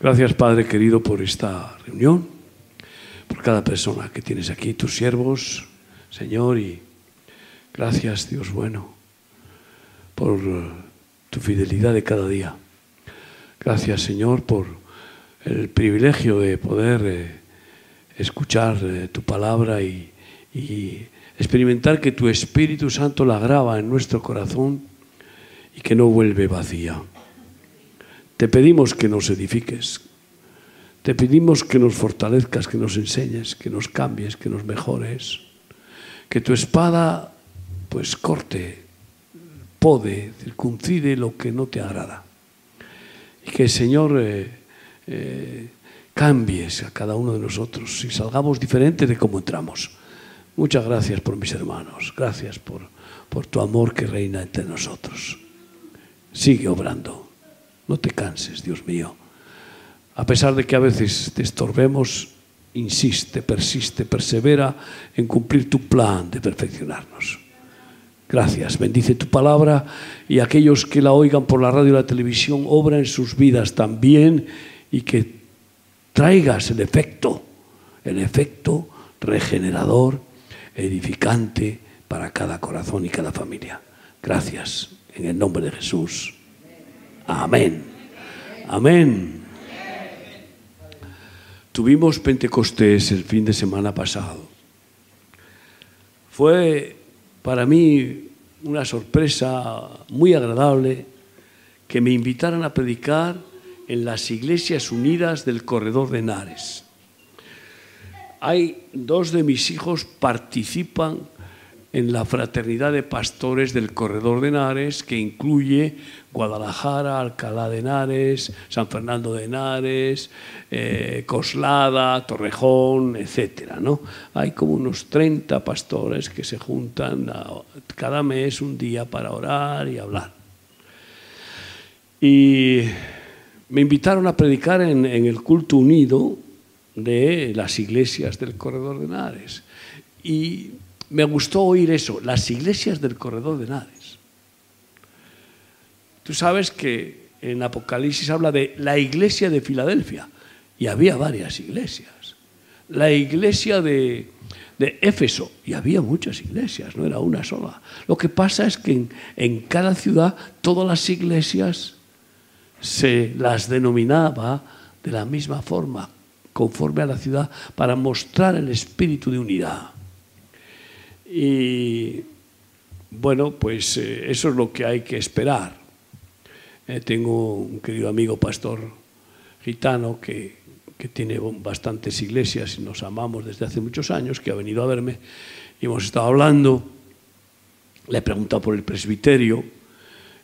Gracias, Padre querido, por esta reunión, por cada persona que tienes aquí, tus siervos, Señor, y gracias, Dios bueno, por tu fidelidad de cada día. Gracias, Señor, por el privilegio de poder eh, escuchar eh, tu palabra y, y experimentar que tu Espíritu Santo la graba en nuestro corazón y que no vuelve vacía. Te pedimos que nos edifiques. Te pedimos que nos fortalezcas, que nos enseñes, que nos cambies, que nos mejores. Que tu espada pues corte, pode, circuncide lo que no te agrada. Y que Señor eh, eh, cambies a cada uno de nosotros y salgamos diferentes de cómo entramos. Muchas gracias por mis hermanos. Gracias por, por tu amor que reina entre nosotros. Sigue obrando. No te canses, Dios mío. A pesar de que a veces te estorbemos, insiste, persiste, persevera en cumplir tu plan de perfeccionarnos. Gracias, bendice tu palabra y aquellos que la oigan por la radio y la televisión, obra en sus vidas también y que traigas el efecto, el efecto regenerador, edificante para cada corazón y cada familia. Gracias, en el nombre de Jesús. Amén. Amén. Tuvimos Pentecostés el fin de semana pasado. Fue para mí una sorpresa muy agradable que me invitaran a predicar en las iglesias unidas del corredor de Henares. Hay dos de mis hijos participan en la fraternidad de pastores del corredor de Henares, que incluye Guadalajara, Alcalá de Henares, San Fernando de Henares, eh, Coslada, Torrejón, etc. ¿no? Hay como unos 30 pastores que se juntan cada mes un día para orar y hablar. Y me invitaron a predicar en, en el culto unido de las iglesias del corredor de Henares. Y me gustó oír eso, las iglesias del corredor de Henares. Tú sabes que en Apocalipsis habla de la iglesia de Filadelfia y había varias iglesias. La iglesia de, de Éfeso y había muchas iglesias, no era una sola. Lo que pasa es que en, cada ciudad todas las iglesias se las denominaba de la misma forma, conforme a la ciudad, para mostrar el espíritu de unidad. Y bueno, pues eh, eso es lo que hay que esperar. Eh, tengo un querido amigo pastor gitano que, que, tiene bastantes iglesias y nos amamos desde hace muchos años, que ha venido a verme y hemos estado hablando. Le he preguntado por el presbiterio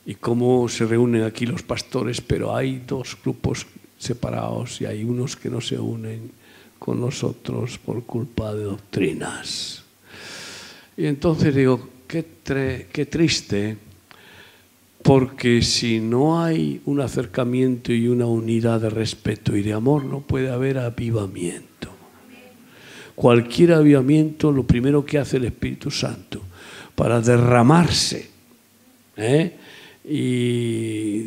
y cómo se reúnen aquí los pastores, pero hay dos grupos separados y hay unos que no se unen con nosotros por culpa de doctrinas. Y entonces digo, qué, qué triste, porque si no hay un acercamiento y una unidad de respeto y de amor, no puede haber avivamiento. Cualquier avivamiento, lo primero que hace el Espíritu Santo, para derramarse ¿eh? y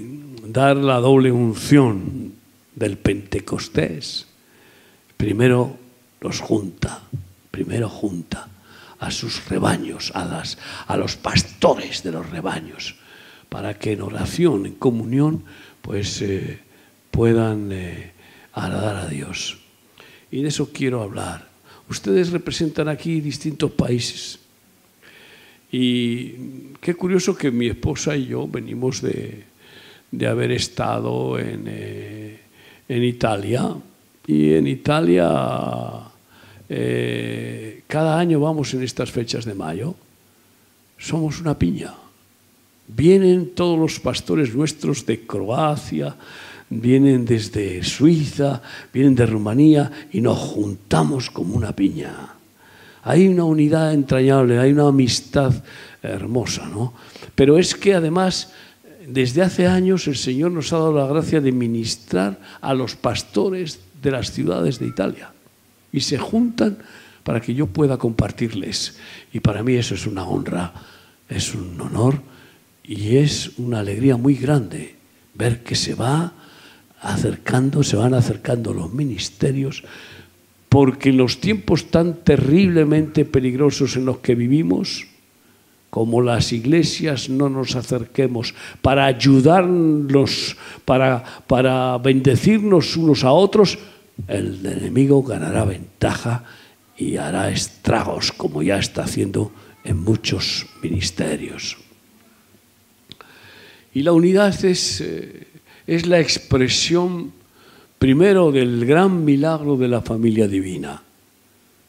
dar la doble unción del Pentecostés, primero los junta, primero junta a sus rebaños, a, las, a los pastores de los rebaños, para que en oración, en comunión, pues eh, puedan eh, agradar a Dios. Y de eso quiero hablar. Ustedes representan aquí distintos países. Y qué curioso que mi esposa y yo venimos de, de haber estado en, eh, en Italia. Y en Italia eh, cada año vamos en estas fechas de mayo, somos una piña. Vienen todos los pastores nuestros de Croacia, vienen desde Suiza, vienen de Rumanía y nos juntamos como una piña. Hay una unidad entrañable, hay una amistad hermosa, ¿no? Pero es que además, desde hace años el Señor nos ha dado la gracia de ministrar a los pastores de las ciudades de Italia y se juntan para que yo pueda compartirles. Y para mí eso es una honra, es un honor y es una alegría muy grande ver que se va acercando, se van acercando los ministerios, porque en los tiempos tan terriblemente peligrosos en los que vivimos, como las iglesias no nos acerquemos para ayudarnos, para, para bendecirnos unos a otros, el enemigo ganará ventaja y hará estragos como ya está haciendo en muchos ministerios. Y la unidad es, eh, es la expresión primero del gran milagro de la familia divina.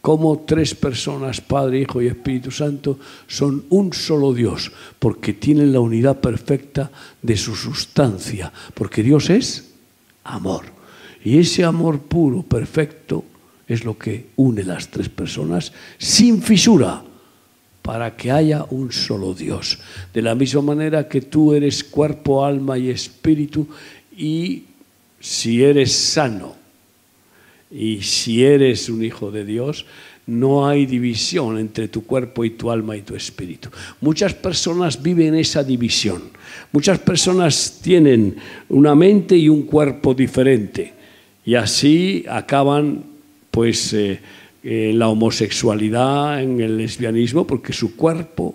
Como tres personas, Padre, Hijo y Espíritu Santo, son un solo Dios, porque tienen la unidad perfecta de su sustancia, porque Dios es amor. Y ese amor puro, perfecto, es lo que une las tres personas sin fisura para que haya un solo Dios. De la misma manera que tú eres cuerpo, alma y espíritu y si eres sano y si eres un hijo de Dios, no hay división entre tu cuerpo y tu alma y tu espíritu. Muchas personas viven esa división. Muchas personas tienen una mente y un cuerpo diferente y así acaban pues eh, en la homosexualidad, en el lesbianismo, porque su cuerpo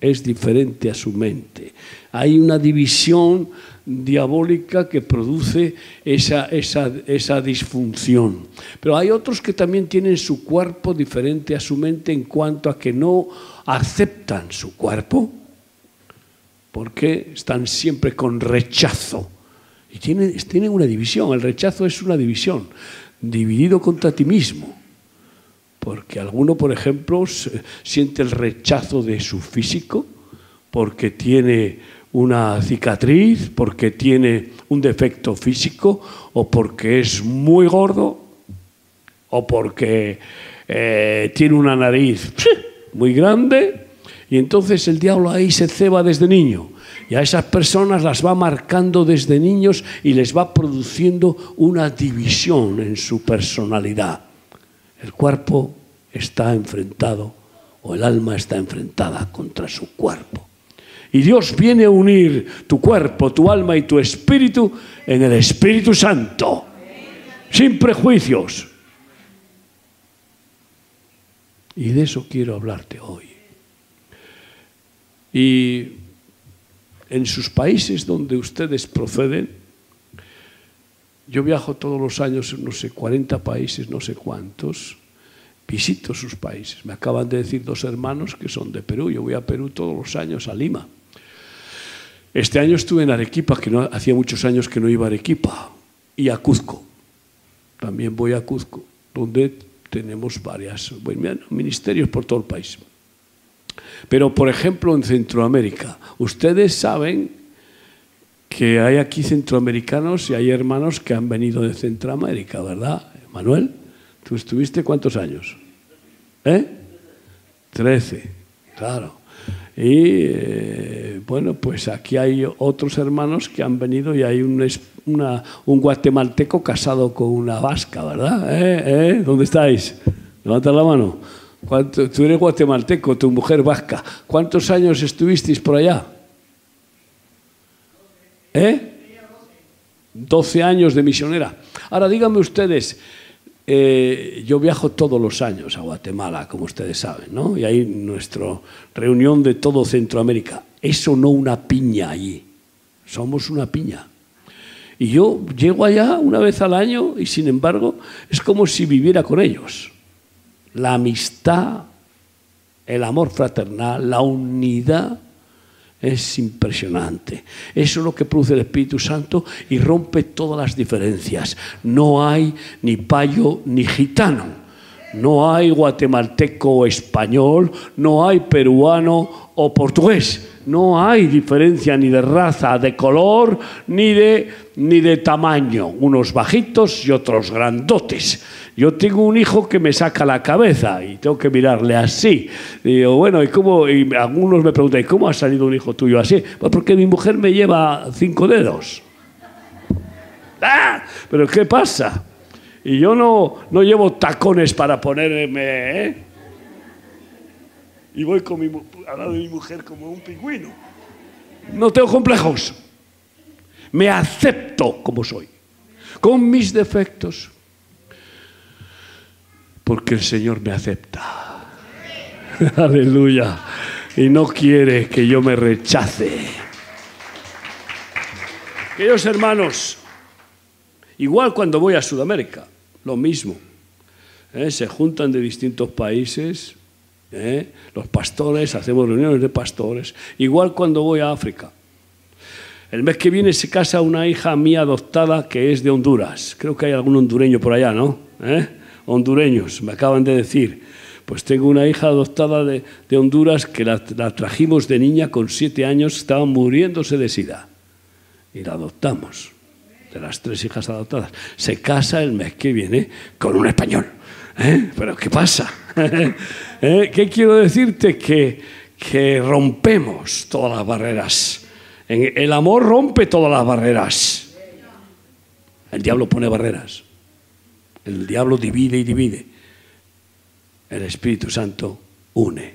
es diferente a su mente. Hay una división diabólica que produce esa, esa, esa, disfunción. Pero hay otros que también tienen su cuerpo diferente a su mente en cuanto a que no aceptan su cuerpo, porque están siempre con rechazo. Y tienen, tienen una división, el rechazo es una división, dividido contra ti mismo. Porque alguno, por ejemplo, siente el rechazo de su físico, porque tiene una cicatriz, porque tiene un defecto físico, o porque es muy gordo, o porque eh, tiene una nariz muy grande, y entonces el diablo ahí se ceba desde niño. Y a esas personas las va marcando desde niños y les va produciendo una división en su personalidad. El cuerpo está enfrentado o el alma está enfrentada contra su cuerpo. Y Dios viene a unir tu cuerpo, tu alma y tu espíritu en el Espíritu Santo, sin prejuicios. Y de eso quiero hablarte hoy. Y en sus países donde ustedes proceden, yo viajo todos los años, no sé, 40 países, no sé cuántos, visito sus países. Me acaban de decir dos hermanos que son de Perú, yo voy a Perú todos los años, a Lima. Este año estuve en Arequipa, que no, hacía muchos años que no iba a Arequipa, y a Cuzco. También voy a Cuzco, donde tenemos varios ministerios por todo el país. Pero, por ejemplo, en Centroamérica, ustedes saben que hay aquí centroamericanos y hay hermanos que han venido de Centroamérica, ¿verdad, Manuel? ¿Tú estuviste cuántos años? ¿Eh? Trece, claro. Y eh, bueno, pues aquí hay otros hermanos que han venido y hay un, un guatemalteco casado con una vasca, ¿verdad? ¿Eh? ¿Eh? ¿Dónde estáis? Levanta la mano. Tú eres guatemalteco, tu mujer vasca. ¿Cuántos años estuvisteis por allá? ¿Eh? 12 años de misionera. Ahora díganme ustedes, eh, yo viajo todos los años a Guatemala, como ustedes saben, ¿no? Y hay nuestra reunión de todo Centroamérica. Eso no una piña allí. Somos una piña. Y yo llego allá una vez al año y sin embargo es como si viviera con ellos. La amistad, el amor fraternal, la unidad es impresionante. Eso es lo que produce el Espíritu Santo y rompe todas las diferencias. No hay ni payo ni gitano. No hay guatemalteco o español, no hay peruano o portugués. No hay diferencia ni de raza, de color, ni de, ni de tamaño. Unos bajitos y otros grandotes. Yo tengo un hijo que me saca la cabeza y tengo que mirarle así. Y digo, bueno, ¿y cómo? Y algunos me preguntan, ¿y cómo ha salido un hijo tuyo así? Pues porque mi mujer me lleva cinco dedos. ¡Ah! ¿Pero qué pasa? Y yo no, no llevo tacones para ponerme, ¿eh? Y voy con mi, al de mi mujer como un pingüino. No tengo complejos. Me acepto como soy. con mis defectos, porque el Señor me acepta. Aleluya. Y no quiere que yo me rechace. Queridos hermanos, igual cuando voy a Sudamérica, lo mismo. ¿eh? Se juntan de distintos países, ¿eh? los pastores, hacemos reuniones de pastores, igual cuando voy a África. El mes que viene se casa una hija mía adoptada que es de Honduras. Creo que hay algún hondureño por allá, ¿no? ¿Eh? Hondureños, me acaban de decir. Pues tengo una hija adoptada de, Honduras que la, trajimos de niña con siete años, estaba muriéndose de sida. Y la adoptamos, de las tres hijas adoptadas. Se casa el mes que viene con un español. ¿Eh? ¿Pero qué pasa? ¿Eh? ¿Qué quiero decirte? Que, que rompemos todas las barreras. El amor rompe todas las barreras. El diablo pone barreras. El diablo divide y divide. El Espíritu Santo une.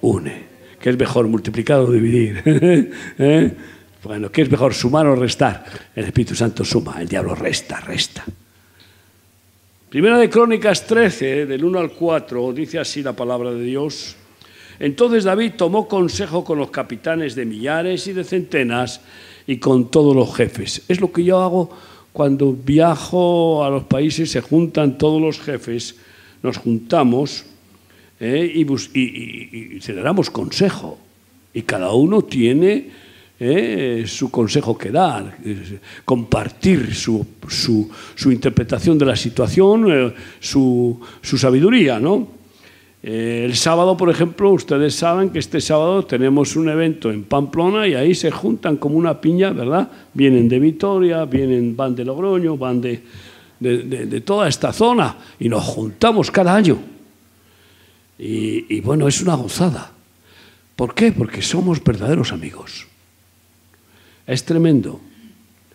Une. ¿Qué es mejor, multiplicar o dividir? ¿Eh? Bueno, ¿qué es mejor, sumar o restar? El Espíritu Santo suma, el diablo resta, resta. Primera de Crónicas 13, del 1 al 4, dice así la palabra de Dios. Entonces David tomó consejo con los capitanes de millares y de centenas y con todos los jefes. Es lo que yo hago cuando viajo a los países, se juntan todos los jefes, nos juntamos eh, y, y, y, consejo. Y cada uno tiene eh, su consejo que dar, compartir su, interpretación de la situación, eh, su, su sabiduría, ¿no? Eh, el sábado, por ejemplo, ustedes saben que este sábado tenemos un evento en Pamplona y ahí se juntan como una piña, ¿verdad? Vienen de Vitoria, vienen, van de Logroño, van de, de, toda esta zona y nos juntamos cada año. Y, y bueno, es una gozada. ¿Por qué? Porque somos verdaderos amigos. Es tremendo.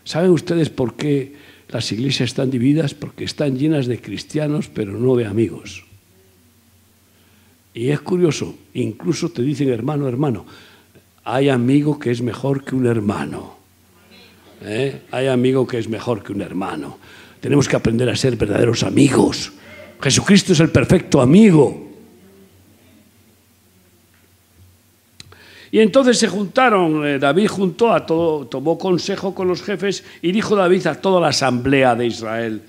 ¿Saben ustedes por qué las iglesias están divididas? Porque están llenas de cristianos, pero no de amigos. Y es curioso, incluso te dicen hermano, hermano, hay amigo que es mejor que un hermano. ¿Eh? Hay amigo que es mejor que un hermano. Tenemos que aprender a ser verdaderos amigos. Jesucristo es el perfecto amigo. Y entonces se juntaron, eh, David juntó a todo, tomó consejo con los jefes y dijo David a toda la asamblea de Israel,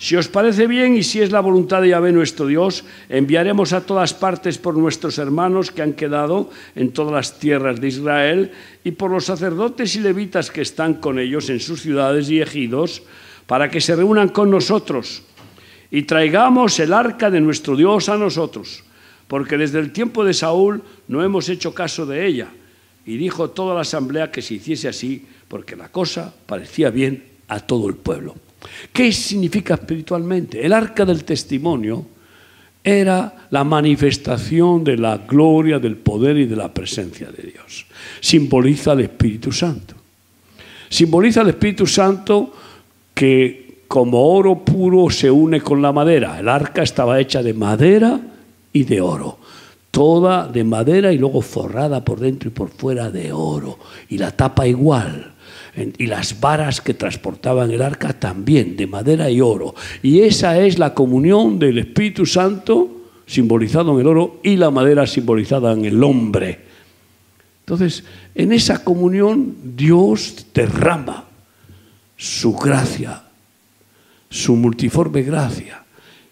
si os parece bien y si es la voluntad de Yahvé nuestro Dios, enviaremos a todas partes por nuestros hermanos que han quedado en todas las tierras de Israel y por los sacerdotes y levitas que están con ellos en sus ciudades y ejidos, para que se reúnan con nosotros y traigamos el arca de nuestro Dios a nosotros, porque desde el tiempo de Saúl no hemos hecho caso de ella. Y dijo toda la asamblea que se hiciese así, porque la cosa parecía bien a todo el pueblo. ¿Qué significa espiritualmente? El arca del testimonio era la manifestación de la gloria, del poder y de la presencia de Dios. Simboliza al Espíritu Santo. Simboliza al Espíritu Santo que como oro puro se une con la madera. El arca estaba hecha de madera y de oro. Toda de madera y luego forrada por dentro y por fuera de oro. Y la tapa igual y las varas que transportaban el arca también, de madera y oro. Y esa es la comunión del Espíritu Santo simbolizado en el oro y la madera simbolizada en el hombre. Entonces, en esa comunión Dios derrama su gracia, su multiforme gracia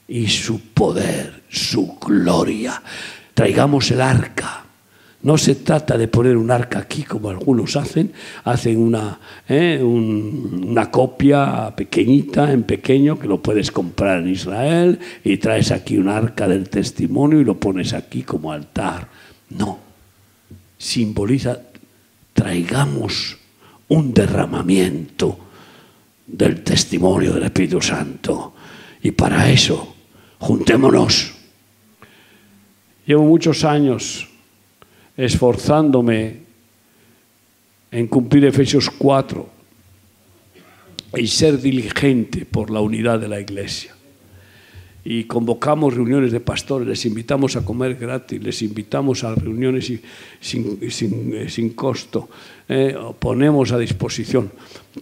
y su poder, su gloria. Traigamos el arca no se trata de poner un arca aquí como algunos hacen, hacen una, ¿eh? una copia pequeñita, en pequeño, que lo puedes comprar en Israel y traes aquí un arca del testimonio y lo pones aquí como altar. No, simboliza, traigamos un derramamiento del testimonio del Espíritu Santo. Y para eso, juntémonos. Llevo muchos años esforzándome en cumplir Efesios 4 y ser diligente por la unidad de la iglesia. y convocamos reuniones de pastores, les invitamos a comer gratis, les invitamos a reuniones eh, sin costo, eh, ponemos a disposición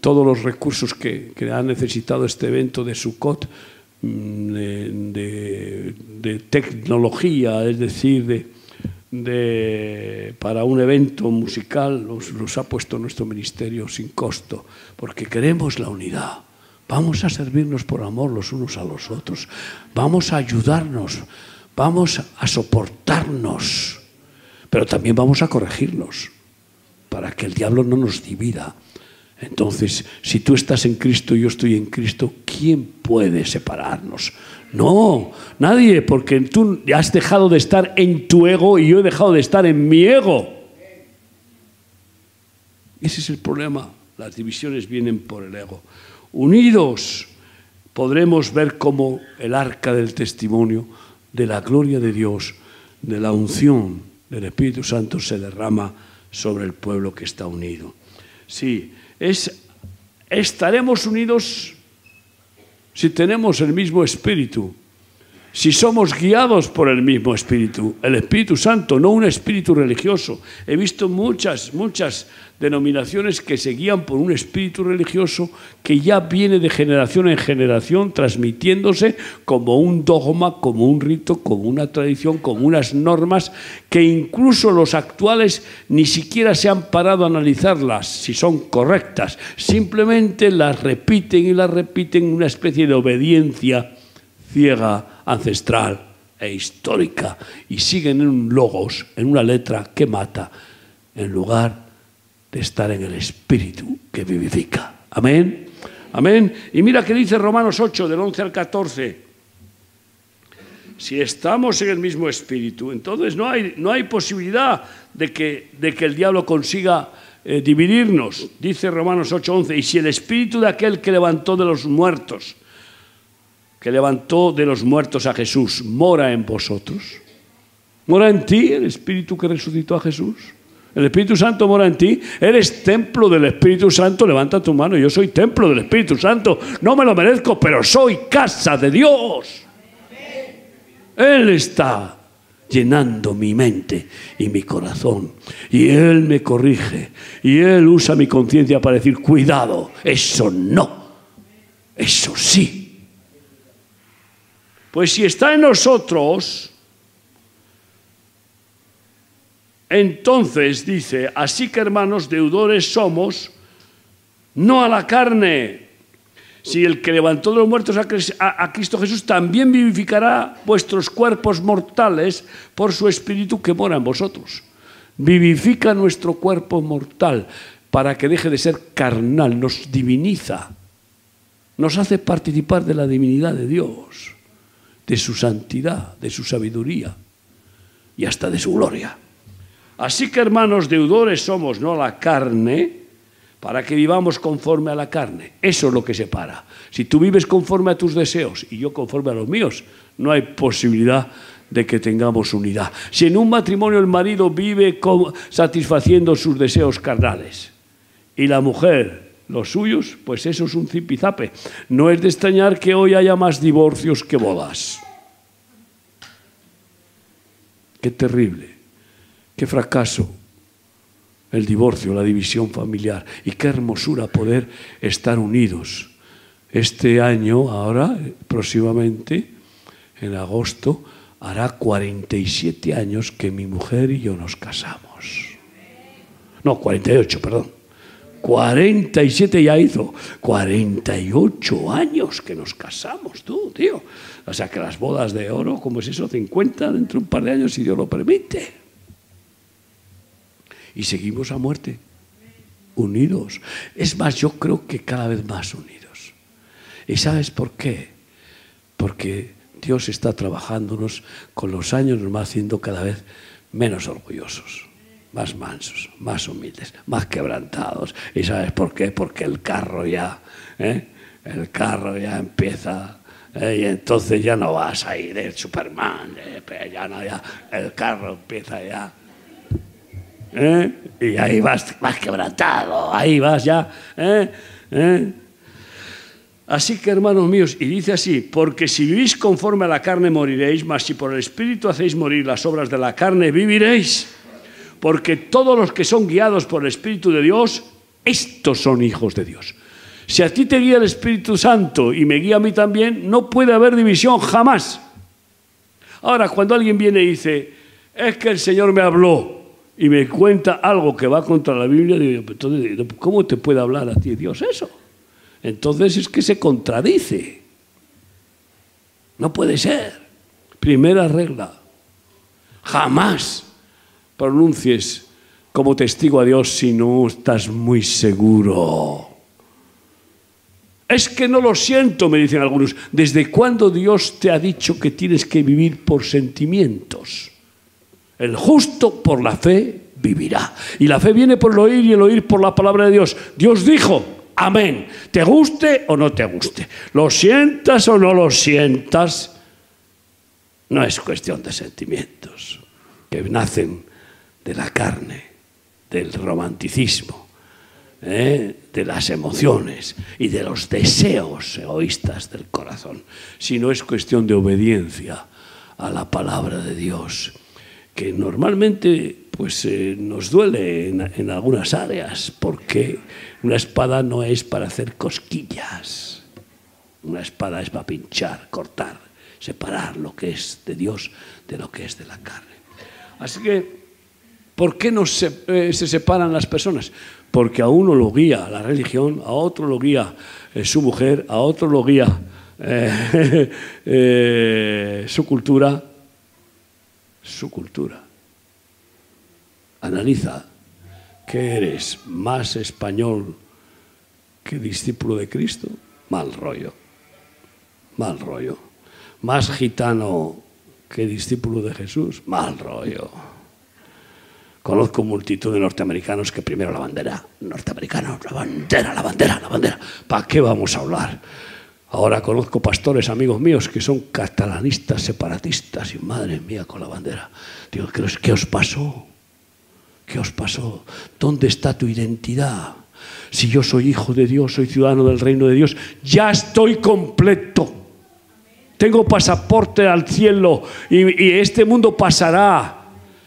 todos los recursos que, que ha necesitado este evento de Sukkot, mm, de, de, tecnología, es decir, de, de, para un evento musical los, los, ha puesto nuestro ministerio sin costo, porque queremos la unidad. Vamos a servirnos por amor los unos a los otros. Vamos a ayudarnos. Vamos a soportarnos. Pero también vamos a corregirnos para que el diablo no nos divida. Entonces, si tú estás en Cristo y yo estoy en Cristo, ¿quién puede separarnos? No, nadie, porque tú has dejado de estar en tu ego y yo he dejado de estar en mi ego. Ese es el problema. Las divisiones vienen por el ego. Unidos podremos ver cómo el arca del testimonio de la gloria de Dios, de la unción del Espíritu Santo se derrama sobre el pueblo que está unido. Sí, es, estaremos unidos si tenemos el mismo espíritu, si somos guiados por el mismo espíritu, el Espíritu Santo, no un espíritu religioso. He visto muchas, muchas denominaciones que se guían por un espíritu religioso que ya viene de generación en generación transmitiéndose como un dogma, como un rito, como una tradición, como unas normas que incluso los actuales ni siquiera se han parado a analizarlas si son correctas, simplemente las repiten y las repiten en una especie de obediencia ciega ancestral e histórica y siguen en un logos, en una letra que mata, en lugar de estar en el espíritu que vivifica. Amén. Amén. Y mira que dice Romanos 8, del 11 al 14. Si estamos en el mismo espíritu, entonces no hay, no hay posibilidad de que, de que el diablo consiga eh, dividirnos. Dice Romanos 8, 11. Y si el espíritu de aquel que levantó de los muertos, que levantó de los muertos a Jesús, mora en vosotros. ¿Mora en ti el Espíritu que resucitó a Jesús? El Espíritu Santo mora en ti. Eres templo del Espíritu Santo. Levanta tu mano. Yo soy templo del Espíritu Santo. No me lo merezco, pero soy casa de Dios. Él está llenando mi mente y mi corazón. Y Él me corrige. Y Él usa mi conciencia para decir, cuidado, eso no. Eso sí. Pues si está en nosotros, entonces dice, así que hermanos, deudores somos, no a la carne. Si el que levantó de los muertos a, Cristo Jesús también vivificará vuestros cuerpos mortales por su espíritu que mora en vosotros. Vivifica nuestro cuerpo mortal para que deje de ser carnal, nos diviniza, nos hace participar de la divinidad de Dios de su santidad, de su sabiduría y hasta de su gloria. Así que hermanos deudores somos, no la carne, para que vivamos conforme a la carne. Eso es lo que separa. Si tú vives conforme a tus deseos y yo conforme a los míos, no hay posibilidad de que tengamos unidad. Si en un matrimonio el marido vive satisfaciendo sus deseos carnales y la mujer los suyos, pues eso es un zipizape. No es de extrañar que hoy haya más divorcios que bodas. Qué terrible, qué fracaso el divorcio, la división familiar y qué hermosura poder estar unidos. Este año, ahora, próximamente, en agosto, hará 47 años que mi mujer y yo nos casamos. No, 48, perdón. 47 ya hizo. 48 años que nos casamos, tú, tío. O sea que las bodas de oro, ¿cómo es eso? 50 dentro de un par de años, si Dios lo permite. Y seguimos a muerte, unidos. Es más, yo creo que cada vez más unidos. ¿Y sabes por qué? Porque Dios está trabajándonos con los años, nos va haciendo cada vez menos orgullosos más mansos, más humildes, más quebrantados. ¿Y sabes por qué? Porque el carro ya, ¿eh? el carro ya empieza, ¿eh? y entonces ya no vas a ir el Superman, ¿eh? ya no, ya, el carro empieza ya. Y ahí vas más quebrantado, ahí vas ya. Así que, hermanos míos, y dice así, porque si vivís conforme a la carne moriréis, mas si por el Espíritu hacéis morir las obras de la carne, viviréis. Porque todos los que son guiados por el Espíritu de Dios, estos son hijos de Dios. Si a ti te guía el Espíritu Santo y me guía a mí también, no puede haber división jamás. Ahora, cuando alguien viene y dice, es que el Señor me habló y me cuenta algo que va contra la Biblia, digo, entonces, ¿cómo te puede hablar a ti Dios eso? Entonces es que se contradice. No puede ser. Primera regla. Jamás pronuncies como testigo a Dios si no estás muy seguro. Es que no lo siento, me dicen algunos. ¿Desde cuándo Dios te ha dicho que tienes que vivir por sentimientos? El justo por la fe vivirá. Y la fe viene por el oír y el oír por la palabra de Dios. Dios dijo, Amén. Te guste o no te guste. Lo sientas o no lo sientas. No es cuestión de sentimientos que nacen de la carne, del romanticismo, ¿eh? de las emociones y de los deseos egoístas del corazón, sino es cuestión de obediencia a la palabra de Dios, que normalmente pues eh, nos duele en, algunas áreas, porque una espada no es para hacer cosquillas, una espada es para pinchar, cortar, separar lo que es de Dios de lo que es de la carne. Así que, ¿por qué no se, eh, se separan las personas? Porque a uno lo guía la religión, a otro lo guía eh, su mujer, a otro lo guía su cultura, su cultura analiza que eres más español que discípulo de Cristo, mal rollo, mal rollo. Más gitano que discípulo de Jesús, mal rollo. Conozco multitud de norteamericanos que primero la bandera, norteamericanos, la bandera, la bandera, la bandera. ¿Para qué vamos a hablar? Ahora conozco pastores, amigos míos, que son catalanistas, separatistas, y madre mía con la bandera. Digo, ¿qué os pasó? ¿Qué os pasó? ¿Dónde está tu identidad? Si yo soy hijo de Dios, soy ciudadano del reino de Dios, ya estoy completo. Tengo pasaporte al cielo y, este mundo pasará.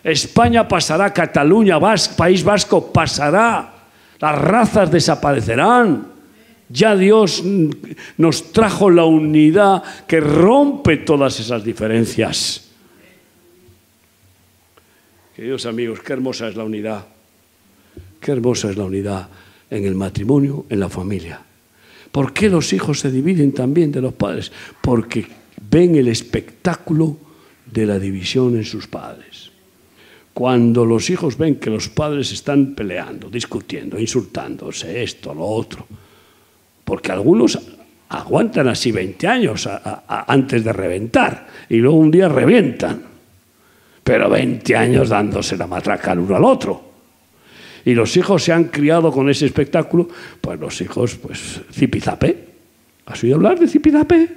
España pasará, Cataluña, País Vasco pasará. Las razas desaparecerán. Ya Dios nos trajo la unidad que rompe todas esas diferencias. Queridos amigos, qué hermosa es la unidad. Qué hermosa es la unidad en el matrimonio, en la familia. ¿Por qué los hijos se dividen también de los padres? Porque ven el espectáculo de la división en sus padres. Cuando los hijos ven que los padres están peleando, discutiendo, insultándose, esto, lo otro, porque algunos aguantan así 20 años antes de reventar y luego un día revientan pero 20 años dándose la matraca al uno al otro. Y los hijos se han criado con ese espectáculo, pues los hijos, pues zipizape. ¿Has oído hablar de zipizape?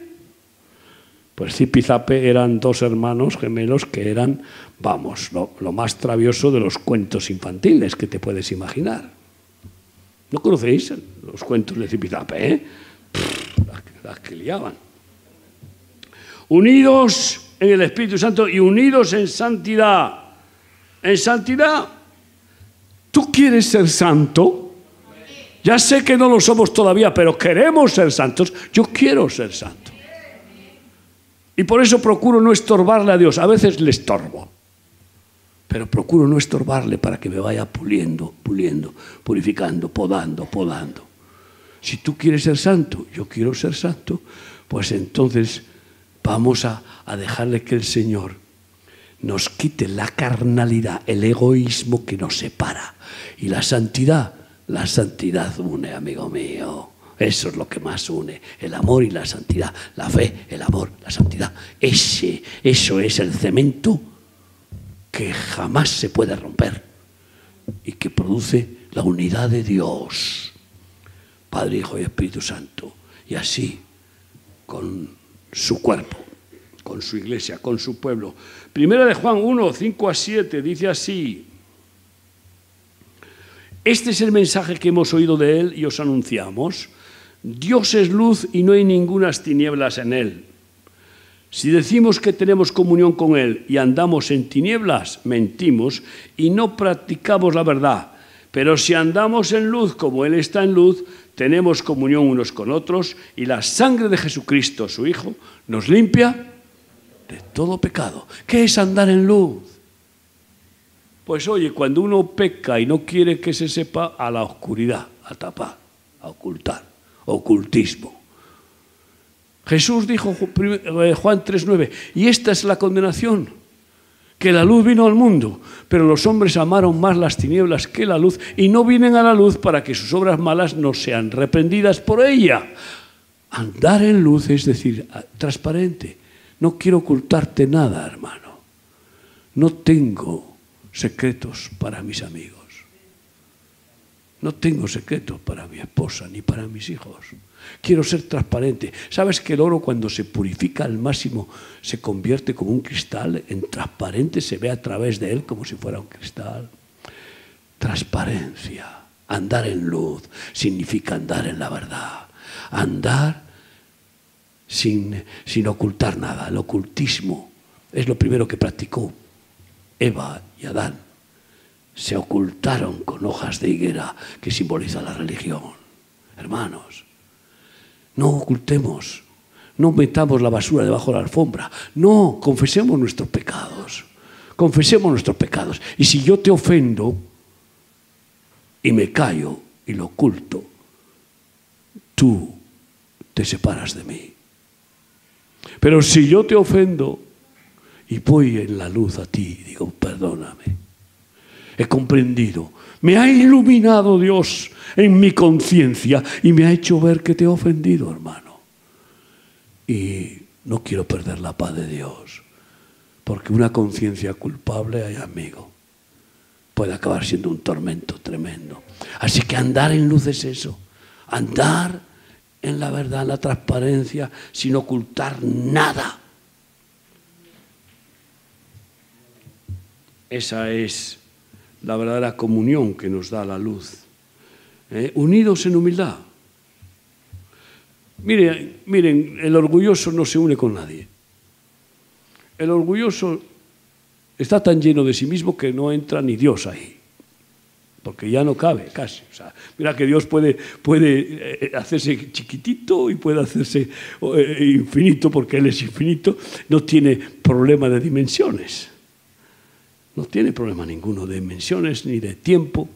Pues zipizape eran dos hermanos gemelos que eran, vamos, lo, más travioso de los cuentos infantiles que te puedes imaginar. ¿No conocéis los cuentos de zipizape? Eh? las que liaban. Unidos en el Espíritu Santo y unidos en santidad. En santidad, ¿tú quieres ser santo? Ya sé que no lo somos todavía, pero queremos ser santos. Yo quiero ser santo. Y por eso procuro no estorbarle a Dios. A veces le estorbo, pero procuro no estorbarle para que me vaya puliendo, puliendo, purificando, podando, podando. Si tú quieres ser santo, yo quiero ser santo, pues entonces Vamos a, dejarle que el Señor nos quite la carnalidad, el egoísmo que nos separa. Y la santidad, la santidad une, amigo mío. Eso es lo que más une, el amor y la santidad, la fe, el amor, la santidad. Ese, eso es el cemento que jamás se puede romper y que produce la unidad de Dios, Padre, Hijo y Espíritu Santo. Y así, con su cuerpo, con su iglesia, con su pueblo. Primera de Juan 1, 5 a 7 dice así, este es el mensaje que hemos oído de él y os anunciamos, Dios es luz y no hay ningunas tinieblas en él. Si decimos que tenemos comunión con Él y andamos en tinieblas, mentimos y no practicamos la verdad. Pero si andamos en luz como Él está en luz, tenemos comunión unos con otros y la sangre de Jesucristo, su Hijo, nos limpia de todo pecado. ¿Qué es andar en luz? Pues oye, cuando uno peca y no quiere que se sepa, a la oscuridad, a tapar, a ocultar, ocultismo. Jesús dijo eh, Juan 3:9, y esta es la condenación, que la luz vino al mundo, pero los hombres amaron más las tinieblas que la luz y no vienen a la luz para que sus obras malas no sean reprendidas por ella. Andar en luz es decir, transparente. No quiero ocultarte nada, hermano. No tengo secretos para mis amigos. No tengo secretos para mi esposa ni para mis hijos. Quiero ser transparente. ¿Sabes que el oro cuando se purifica al máximo se convierte como un cristal? En transparente se ve a través de él como si fuera un cristal. Transparencia. Andar en luz significa andar en la verdad. Andar sin, sin ocultar nada. El ocultismo es lo primero que practicó Eva y Adán. Se ocultaron con hojas de higuera que simboliza la religión. Hermanos, no ocultemos, no metamos la basura debajo de la alfombra. No, confesemos nuestros pecados. Confesemos nuestros pecados. Y si yo te ofendo y me callo y lo oculto, tú te separas de mí. Pero si yo te ofendo y voy en la luz a ti, digo, perdóname, he comprendido, me ha iluminado Dios en mi conciencia y me ha hecho ver que te he ofendido, hermano. Y no quiero perder la paz de Dios, porque una conciencia culpable, ay amigo, puede acabar siendo un tormento tremendo. Así que andar en luz es eso, andar en la verdad, en la transparencia, sin ocultar nada. Esa es la verdadera comunión que nos da la luz. ¿eh? unidos en humildad. Miren, miren, el orgulloso no se une con nadie. El orgulloso está tan lleno de sí mismo que no entra ni Dios ahí, porque ya no cabe casi. mira que Dios puede, puede eh, hacerse chiquitito y puede hacerse eh, infinito, porque Él es infinito, no tiene problema de dimensiones. No tiene problema ninguno de dimensiones ni de tiempo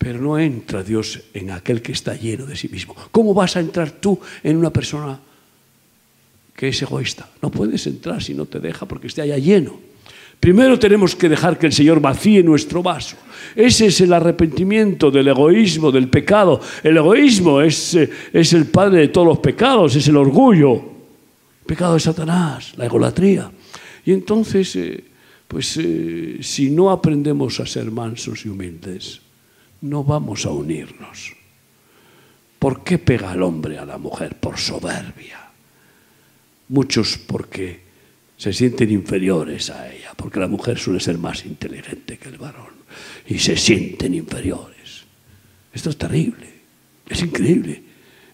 pero no entra Dios en aquel que está lleno de sí mismo. ¿Cómo vas a entrar tú en una persona que es egoísta? No puedes entrar si no te deja porque esté allá lleno. Primero tenemos que dejar que el Señor vacíe nuestro vaso. Ese es el arrepentimiento del egoísmo, del pecado. El egoísmo es, eh, es el padre de todos los pecados, es el orgullo. El pecado de Satanás, la egolatría. Y entonces, eh, pues eh, si no aprendemos a ser mansos y humildes, no vamos a unirnos. ¿Por qué pega el hombre a la mujer? Por soberbia. Muchos porque se sienten inferiores a ella, porque la mujer suele ser más inteligente que el varón y se sienten inferiores. Esto es terrible, es increíble.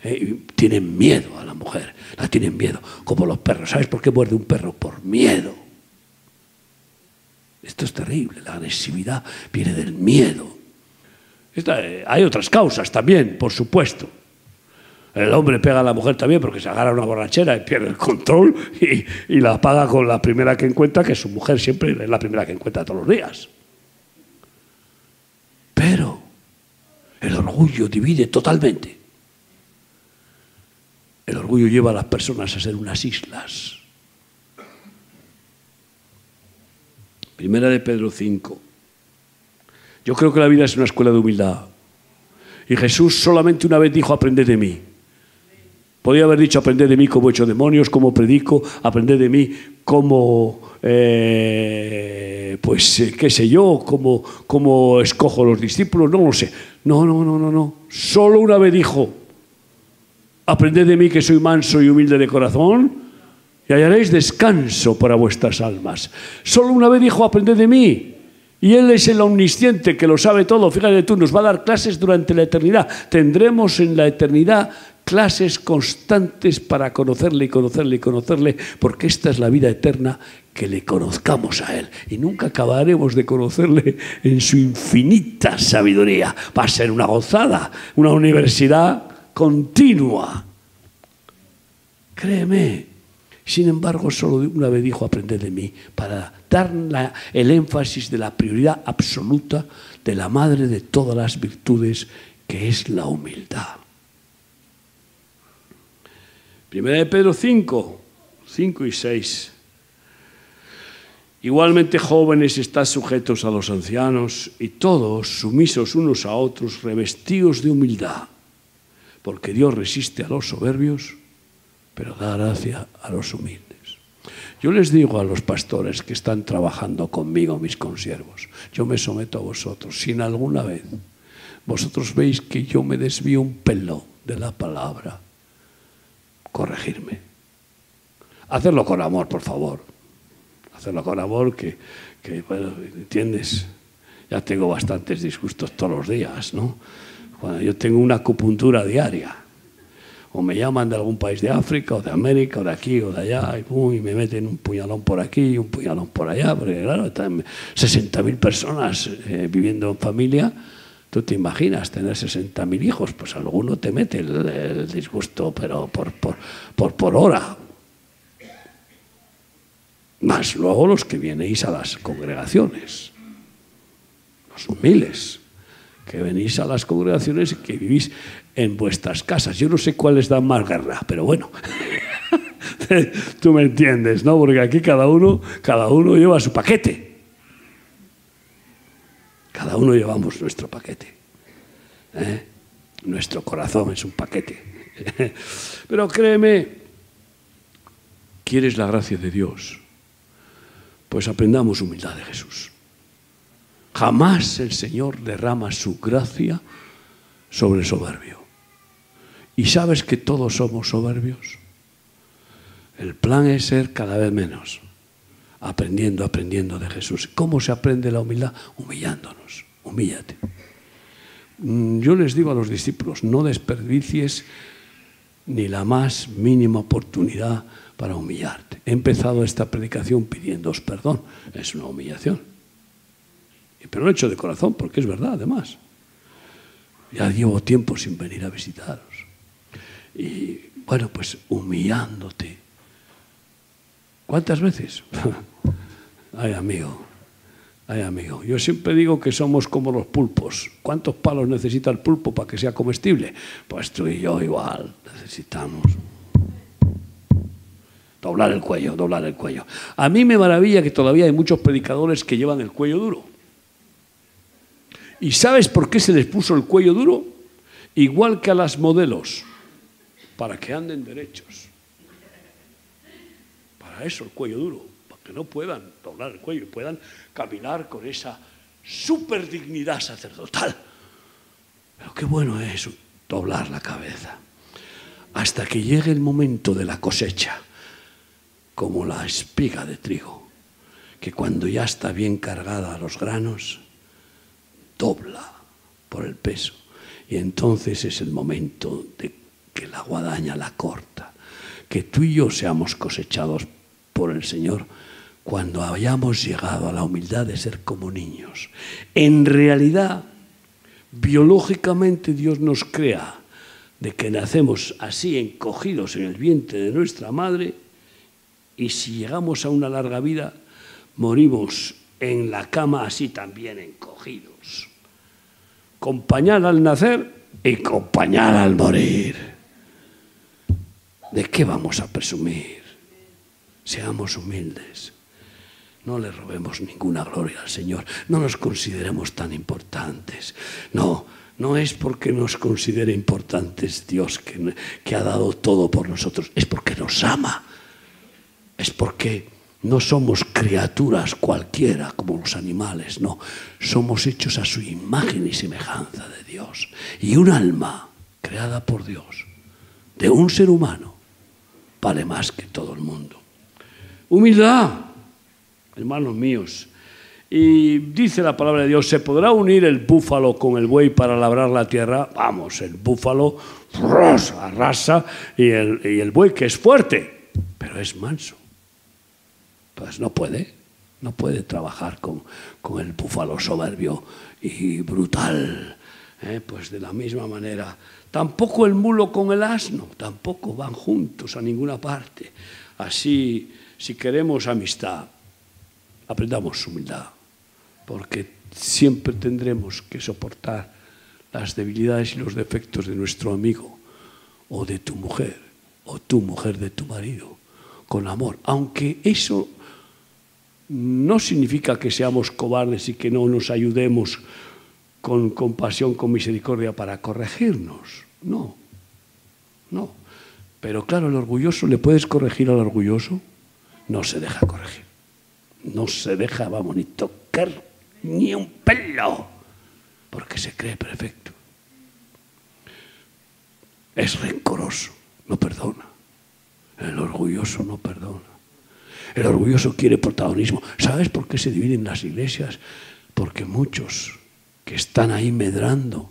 Eh, tienen miedo a la mujer, la tienen miedo, como los perros. ¿Sabes por qué muerde un perro? Por miedo. Esto es terrible, la agresividad viene del miedo. Eh, hay otras causas también, por supuesto. El hombre pega a la mujer también porque se agarra una borrachera y pierde el control y, la paga con la primera que encuentra, que su mujer siempre es la primera que encuentra todos los días. Pero el orgullo divide totalmente. El orgullo lleva a las personas a ser unas islas. Primera de Pedro 5. Yo creo que la vida es una escuela de humildad. Y Jesús solamente una vez dijo, aprended de mí. Podía haber dicho, aprended de mí cómo echo demonios, cómo predico, aprended de mí cómo, eh, pues, eh, qué sé yo, cómo, cómo escojo los discípulos, no lo sé. No, no, no, no, no. Solo una vez dijo, aprended de mí que soy manso y humilde de corazón y hallaréis descanso para vuestras almas. Solo una vez dijo, aprended de mí. Y Él es el omnisciente que lo sabe todo. Fíjate tú, nos va a dar clases durante la eternidad. Tendremos en la eternidad clases constantes para conocerle y conocerle y conocerle, porque esta es la vida eterna, que le conozcamos a Él. Y nunca acabaremos de conocerle en su infinita sabiduría. Va a ser una gozada, una universidad continua. Créeme. Sin embargo, solo una vez dijo, aprended de mí, para dar el énfasis de la prioridad absoluta de la madre de todas las virtudes, que es la humildad. Primera de Pedro 5, 5 y 6. Igualmente jóvenes están sujetos a los ancianos y todos sumisos unos a otros, revestidos de humildad, porque Dios resiste a los soberbios, pero da gracia a los humildes. Yo les digo a los pastores que están trabajando conmigo, mis consiervos, yo me someto a vosotros, sin alguna vez vosotros veis que yo me desvío un pelo de la palabra, corregirme. Hacerlo con amor, por favor hacerlo con amor, que, que bueno, ¿entiendes? Ya tengo bastantes disgustos todos los días, ¿no? Cuando yo tengo una acupuntura diaria, o me llaman de algún país de África, o de América, o de aquí, o de allá, y, me meten un puñalón por aquí y un puñalón por allá, porque claro, están 60.000 personas eh, viviendo en familia, tú te imaginas tener 60.000 hijos, pues alguno te mete el, disgusto, pero por, por, por, por hora, más luego los que vienéis a las congregaciones, los humildes, que venís a las congregaciones y que vivís en vuestras casas. Yo no sé cuáles dan más guerra, pero bueno, tú me entiendes, ¿no? Porque aquí cada uno, cada uno lleva su paquete. Cada uno llevamos nuestro paquete. ¿eh? Nuestro corazón es un paquete. pero créeme, quieres la gracia de Dios pues aprendamos humildad de Jesús. Jamás el Señor derrama su gracia sobre el soberbio. ¿Y sabes que todos somos soberbios? El plan es ser cada vez menos, aprendiendo, aprendiendo de Jesús. ¿Cómo se aprende la humildad? Humillándonos. Humíllate. Mm, yo les digo a los discípulos, no desperdicies ni la más mínima oportunidad para humillarte. He empezado esta predicación pidiéndoos perdón. Es una humillación. Pero lo he hecho de corazón, porque es verdad, además. Ya llevo tiempo sin venir a visitaros. Y bueno, pues humillándote. ¿Cuántas veces? Ay, amigo. Ay, amigo. Yo siempre digo que somos como los pulpos. ¿Cuántos palos necesita el pulpo para que sea comestible? Pues tú y yo igual necesitamos doblar el cuello, doblar el cuello. A mí me maravilla que todavía hay muchos predicadores que llevan el cuello duro. ¿Y sabes por qué se les puso el cuello duro? Igual que a las modelos, para que anden derechos. Para eso el cuello duro, para que no puedan doblar el cuello y puedan caminar con esa super dignidad sacerdotal. Pero qué bueno es doblar la cabeza. Hasta que llegue el momento de la cosecha como la espiga de trigo, que cuando ya está bien cargada a los granos, dobla por el peso. Y entonces es el momento de que la guadaña la corta, que tú y yo seamos cosechados por el Señor cuando hayamos llegado a la humildad de ser como niños. En realidad, biológicamente Dios nos crea de que nacemos así encogidos en el vientre de nuestra madre y si llegamos a una larga vida, morimos en la cama así también encogidos. Compañar al nacer y compañar al morir. ¿De qué vamos a presumir? Seamos humildes. No le robemos ninguna gloria al Señor. No nos consideremos tan importantes. No, no es porque nos considere importantes Dios que, que ha dado todo por nosotros. Es porque nos ama es porque no somos criaturas cualquiera como los animales, no, somos hechos a su imagen y semejanza de Dios. Y un alma creada por Dios, de un ser humano, vale más que todo el mundo. Humildad, hermanos míos, Y dice la palabra de Dios, ¿se podrá unir el búfalo con el buey para labrar la tierra? Vamos, el búfalo arrasa y el, y el buey que es fuerte, pero es manso. Pues no puede, no puede trabajar con, con el búfalo soberbio y brutal. ¿eh? Pues de la misma manera, tampoco el mulo con el asno, tampoco van juntos a ninguna parte. Así, si queremos amistad, aprendamos humildad, porque siempre tendremos que soportar las debilidades y los defectos de nuestro amigo o de tu mujer o tu mujer de tu marido con amor, aunque eso no significa que seamos cobardes y que no nos ayudemos con compasión, con misericordia para corregirnos. No, no. Pero claro, el orgulloso, ¿le puedes corregir al orgulloso? No se deja corregir. No se deja, vamos, ni tocar ni un pelo, porque se cree perfecto. Es rencoroso, no perdona. El orgulloso no perdona. El orgulloso quiere protagonismo. ¿Sabes por qué se dividen las iglesias? Porque muchos que están ahí medrando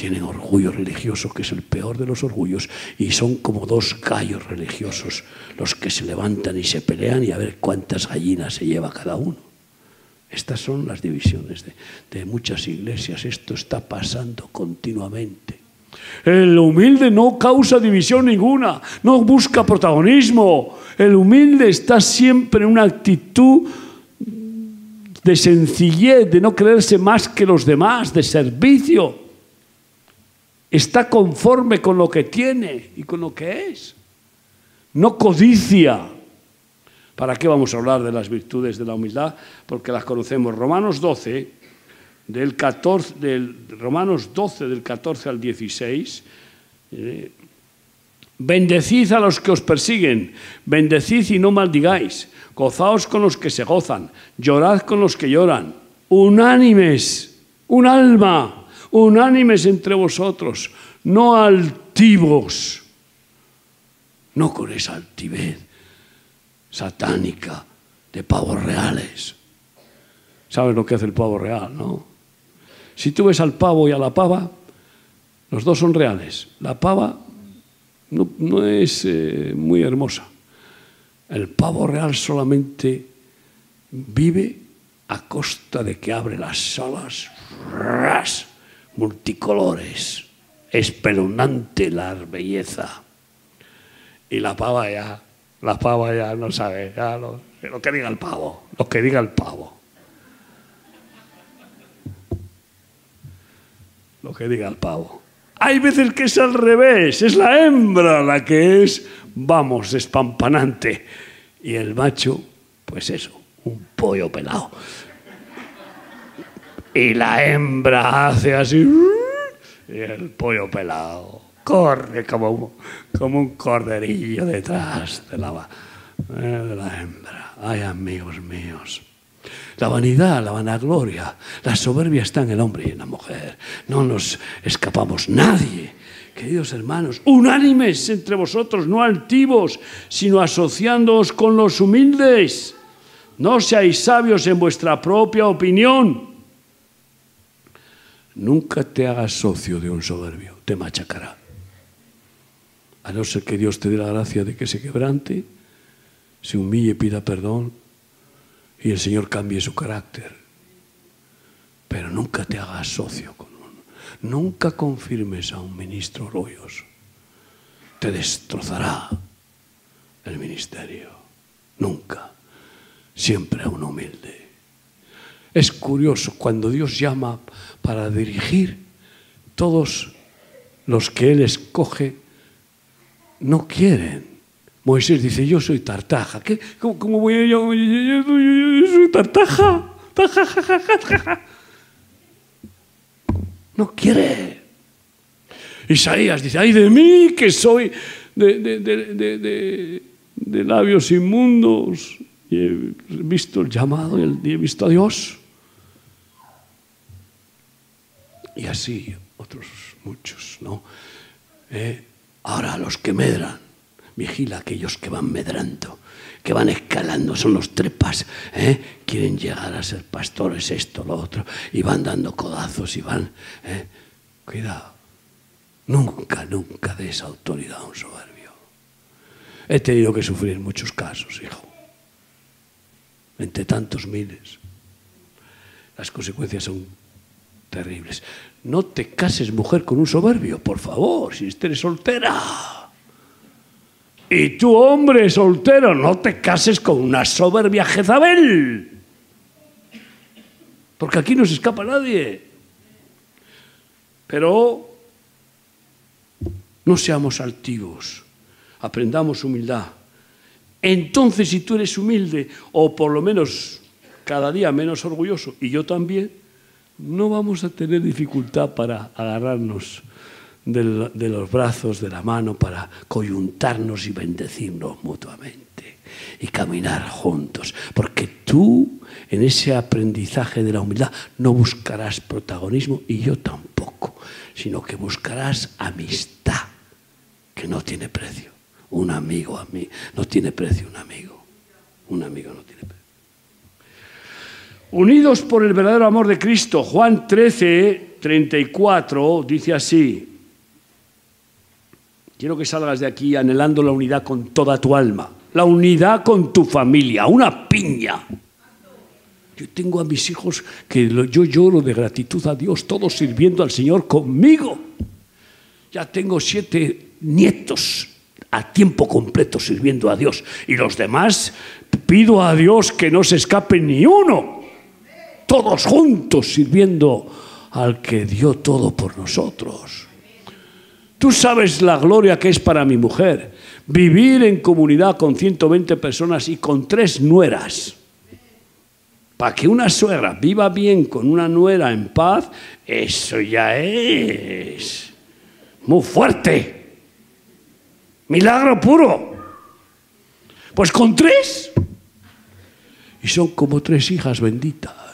tienen orgullo religioso, que es el peor de los orgullos, y son como dos gallos religiosos los que se levantan y se pelean y a ver cuántas gallinas se lleva cada uno. Estas son las divisiones de, de muchas iglesias. Esto está pasando continuamente. El humilde no causa división ninguna, no busca protagonismo. El humilde está siempre en una actitud de sencillez, de no creerse más que los demás, de servicio. Está conforme con lo que tiene y con lo que es. No codicia. ¿Para qué vamos a hablar de las virtudes de la humildad? Porque las conocemos. Romanos 12, del 14, del Romanos 12, del 14 al 16, eh, bendecid a los que os persiguen, bendecid y no maldigáis, gozaos con los que se gozan, llorad con los que lloran, unánimes, un alma, unánimes entre vosotros, no altivos, no con esa altivez satánica de pavos reales. ¿Sabes lo que hace el pavo real, no? Si tú ves al pavo y a la pava, los dos son reales. La pava no, es eh, muy hermosa. El pavo real solamente vive a costa de que abre las alas ras, multicolores, espeluznante la belleza. Y la pava ya, la pava ya no sabe, ya lo que diga el pavo, lo que diga el pavo. lo que diga el pavo. Hay veces que es al revés, es la hembra la que es, vamos, espampanante. Y el macho, pues eso, un pollo pelado. Y la hembra hace así, y el pollo pelado corre como, como un corderillo detrás de la, eh, de la hembra. Ay, amigos míos. La vanidad, la vanagloria, la soberbia está en el hombre y en la mujer. No nos escapamos nadie. Queridos hermanos, unánimes entre vosotros, no altivos, sino asociándoos con los humildes. No seáis sabios en vuestra propia opinión. Nunca te hagas socio de un soberbio, te machacará. A no ser que Dios te dé la gracia de que se quebrante, se humille pida perdón, y el Señor cambie su carácter. Pero nunca te hagas socio con uno. Nunca confirmes a un ministro orgulloso. Te destrozará el ministerio. Nunca. Siempre a un humilde. Es curioso, cuando Dios llama para dirigir, todos los que Él escoge no quieren Moisés dice, yo soy tartaja. ¿Qué? ¿Cómo, voy a yo? Yo, soy tartaja. No quiere. Isaías dice, ay de mí que soy de, labios inmundos. Y he visto el llamado y he visto a Dios. Y así otros muchos, ¿no? Eh, ahora los que medran vigila a aquellos que van medrando, que van escalando, son los trepas, ¿eh? quieren llegar a ser pastores, esto, lo otro, y van dando codazos y van... ¿eh? Cuidado, nunca, nunca des autoridad a un soberbio. He tenido que sufrir muchos casos, hijo, entre tantos miles. Las consecuencias son terribles. No te cases, mujer, con un soberbio, por favor, si eres soltera. Y tú, hombre soltero, no te cases con una soberbia Jezabel. Porque aquí no se escapa nadie. Pero no seamos altivos, aprendamos humildad. Entonces, si tú eres humilde, o por lo menos cada día menos orgulloso, y yo también, no vamos a tener dificultad para agarrarnos de, los brazos, de la mano, para coyuntarnos y bendecirnos mutuamente y caminar juntos. Porque tú, en ese aprendizaje de la humildad, no buscarás protagonismo y yo tampoco, sino que buscarás amistad, que no tiene precio. Un amigo a mí no tiene precio, un amigo. Un amigo no tiene precio. Unidos por el verdadero amor de Cristo, Juan 13, 34 dice así, quiero que salgas de aquí anhelando la unidad con toda tu alma, la unidad con tu familia, una piña. Yo tengo a mis hijos que yo lloro de gratitud a Dios, todos sirviendo al Señor conmigo. Ya tengo siete nietos a tiempo completo sirviendo a Dios. Y los demás pido a Dios que no se escape ni uno todos juntos sirviendo al que dio todo por nosotros. Tú sabes la gloria que es para mi mujer vivir en comunidad con 120 personas y con tres nueras. Para que una suegra viva bien con una nuera en paz, eso ya es muy fuerte. Milagro puro. Pues con tres. Y son como tres hijas benditas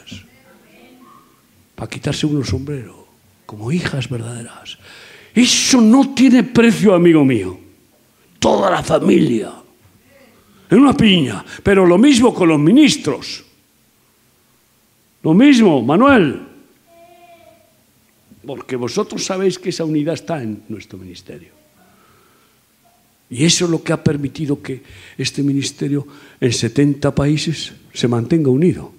para quitarse uno sombrero, como hijas verdaderas. Eso no tiene precio, amigo mío. Toda la familia. En una piña. Pero lo mismo con los ministros. Lo mismo, Manuel. Porque vosotros sabéis que esa unidad está en nuestro ministerio. Y eso es lo que ha permitido que este ministerio en 70 países se mantenga unido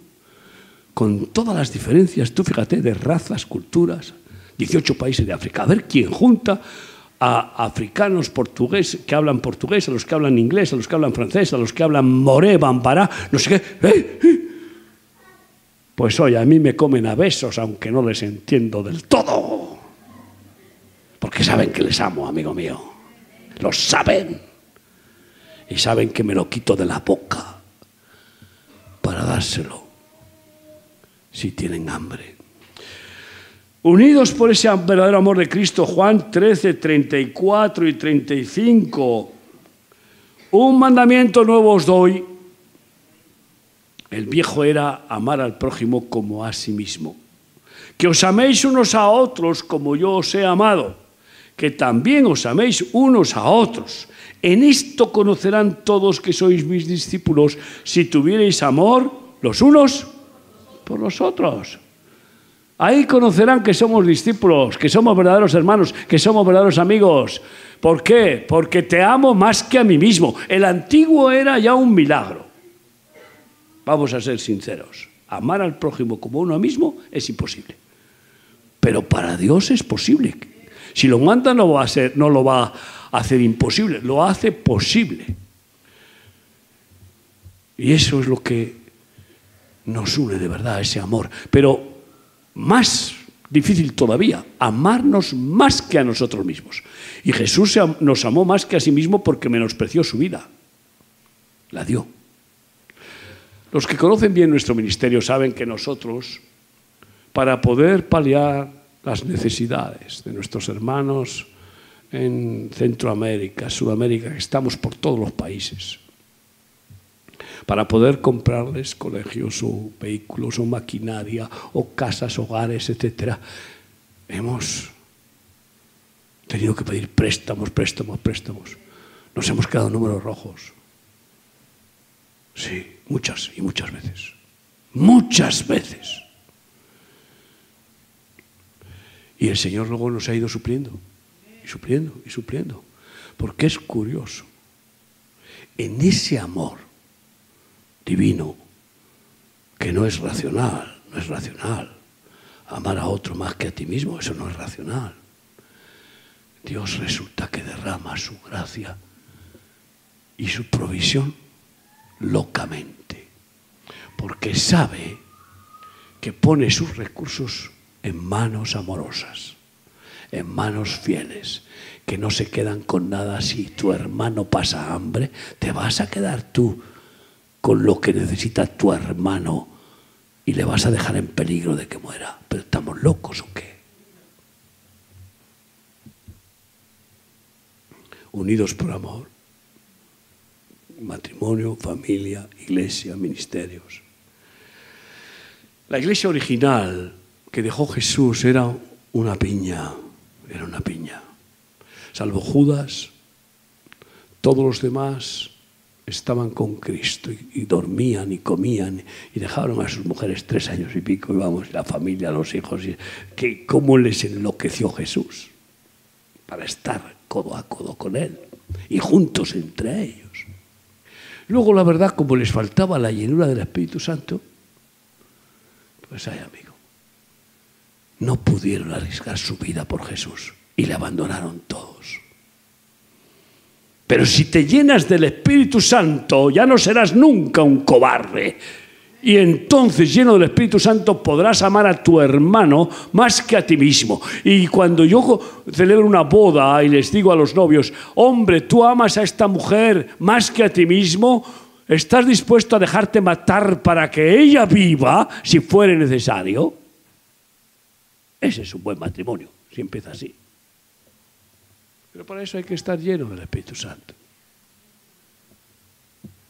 con todas las diferencias, tú fíjate, de razas, culturas, 18 países de África. A ver quién junta a africanos portugueses que hablan portugués, a los que hablan inglés, a los que hablan francés, a los que hablan moré, bambará, no sé qué. ¡Eh! ¡Eh! Pues oye, a mí me comen a besos, aunque no les entiendo del todo. Porque saben que les amo, amigo mío. Lo saben. Y saben que me lo quito de la boca para dárselo si tienen hambre. Unidos por ese verdadero amor de Cristo, Juan 13, 34 y 35, un mandamiento nuevo os doy. El viejo era amar al prójimo como a sí mismo. Que os améis unos a otros como yo os he amado. Que también os améis unos a otros. En esto conocerán todos que sois mis discípulos si tuvierais amor los unos por los otros. Ahí conocerán que somos discípulos, que somos verdaderos hermanos, que somos verdaderos amigos. ¿Por qué? Porque te amo más que a mí mismo. El antiguo era ya un milagro. Vamos a ser sinceros. Amar al prójimo como uno mismo es imposible. Pero para Dios es posible. Si lo manda no, va a ser, no lo va a hacer imposible, lo hace posible. Y eso es lo que nos une de verdad ese amor. Pero más difícil todavía, amarnos más que a nosotros mismos. Y Jesús nos amó más que a sí mismo porque menospreció su vida. La dio. Los que conocen bien nuestro ministerio saben que nosotros, para poder paliar las necesidades de nuestros hermanos en Centroamérica, Sudamérica, que estamos por todos los países, para poder comprarles colegios o vehículos o maquinaria o casas, hogares, etc. Hemos tenido que pedir préstamos, préstamos, préstamos. Nos hemos quedado números rojos. Sí, muchas y muchas veces. Muchas veces. Y el Señor luego nos ha ido supliendo, y supliendo, y supliendo. Porque es curioso. En ese amor divino, que no es racional, no es racional. Amar a otro más que a ti mismo, eso no es racional. Dios resulta que derrama su gracia y su provisión locamente, porque sabe que pone sus recursos en manos amorosas, en manos fieles, que no se quedan con nada si tu hermano pasa hambre, te vas a quedar tú con lo que necesita tu hermano y le vas a dejar en peligro de que muera. ¿Pero estamos locos o qué? Unidos por amor matrimonio, familia, iglesia, ministerios. La iglesia original que dejó Jesús era una piña, era una piña. Salvo Judas, todos los demás estaban con Cristo y, dormían y comían y dejaron a sus mujeres tres años y pico y vamos, la familia, los hijos, y, que, ¿cómo les enloqueció Jesús? Para estar codo a codo con Él y juntos entre ellos. Luego, la verdad, como les faltaba la llenura del Espíritu Santo, pues ay, amigo, no pudieron arriesgar su vida por Jesús y le abandonaron todos. Pero si te llenas del Espíritu Santo, ya no serás nunca un cobarde, y entonces, lleno del Espíritu Santo, podrás amar a tu hermano más que a ti mismo. Y cuando yo celebro una boda y les digo a los novios, hombre, tú amas a esta mujer más que a ti mismo, ¿estás dispuesto a dejarte matar para que ella viva si fuere necesario? Ese es un buen matrimonio, si empieza así. Pero para eso hay que estar lleno del Espíritu Santo.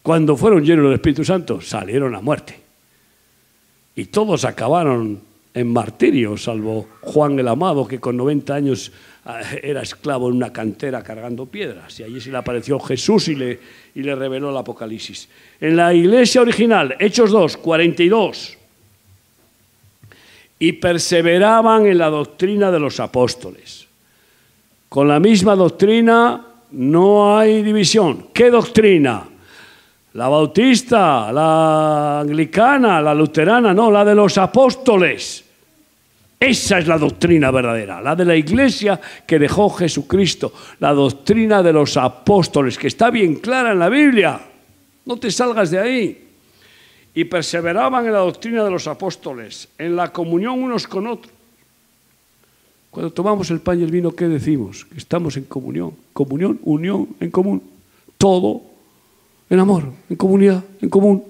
Cuando fueron llenos del Espíritu Santo, salieron a muerte. Y todos acabaron en martirio, salvo Juan el Amado, que con 90 años ah, era esclavo en una cantera cargando piedras. Y allí se le apareció Jesús y le, y le reveló el Apocalipsis. En la iglesia original, Hechos 2, 42, y perseveraban en la doctrina de los apóstoles. Con la misma doctrina no hay división. ¿Qué doctrina? La bautista, la anglicana, la luterana, no, la de los apóstoles. Esa es la doctrina verdadera, la de la iglesia que dejó Jesucristo, la doctrina de los apóstoles, que está bien clara en la Biblia. No te salgas de ahí. Y perseveraban en la doctrina de los apóstoles, en la comunión unos con otros. Cuando tomamos el pan y el vino, ¿qué decimos? Que estamos en comunión. Comunión, unión, en común. Todo en amor, en comunidad, en común.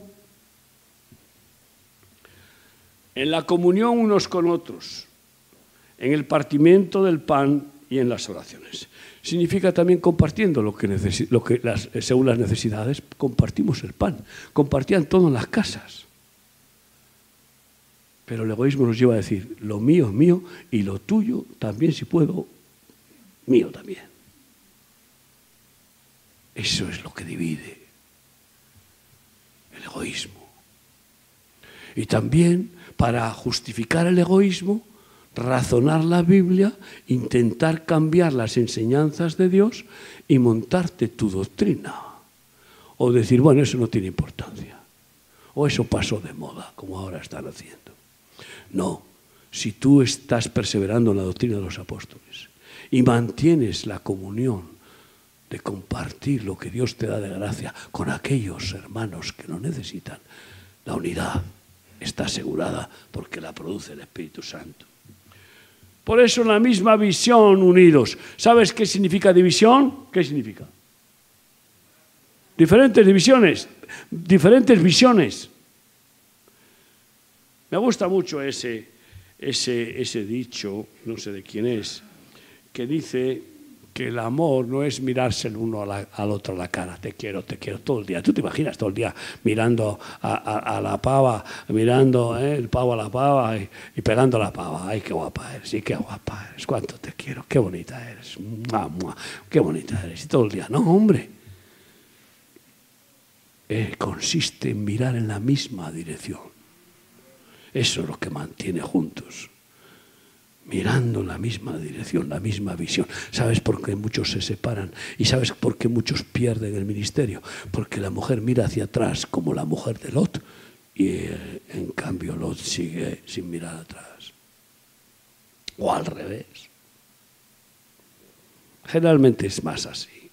En la comunión unos con otros, en el partimiento del pan y en las oraciones. Significa también compartiendo lo que, lo que según las necesidades, compartimos el pan. Compartían todo en las casas. Pero el egoísmo nos lleva a decir, lo mío es mío y lo tuyo también, si puedo, mío también. Eso es lo que divide el egoísmo. Y también para justificar el egoísmo, razonar la Biblia, intentar cambiar las enseñanzas de Dios y montarte tu doctrina. O decir, bueno, eso no tiene importancia. O eso pasó de moda, como ahora están haciendo. No, si tú estás perseverando en la doctrina de los apóstoles y mantienes la comunión de compartir lo que Dios te da de gracia con aquellos hermanos que lo necesitan, la unidad está asegurada porque la produce el Espíritu Santo. Por eso la misma visión unidos. ¿Sabes qué significa división? ¿Qué significa? Diferentes divisiones, diferentes visiones. Me gusta mucho ese, ese, ese dicho, no sé de quién es, que dice que el amor no es mirarse el uno al otro a la cara, te quiero, te quiero todo el día. Tú te imaginas todo el día mirando a, la pava, mirando eh, el pavo a la pava y, pegando a la pava. Ay, qué guapa eres, sí, qué guapa eres, cuánto te quiero, qué bonita eres, qué bonita eres. Y todo el día, no, hombre, eh, consiste en mirar en la misma dirección. Eso es lo que mantiene juntos. Mirando la misma dirección, la misma visión. ¿Sabes por qué muchos se separan? ¿Y sabes por qué muchos pierden el ministerio? Porque la mujer mira hacia atrás como la mujer de Lot y en cambio Lot sigue sin mirar atrás. O al revés. Generalmente es más así.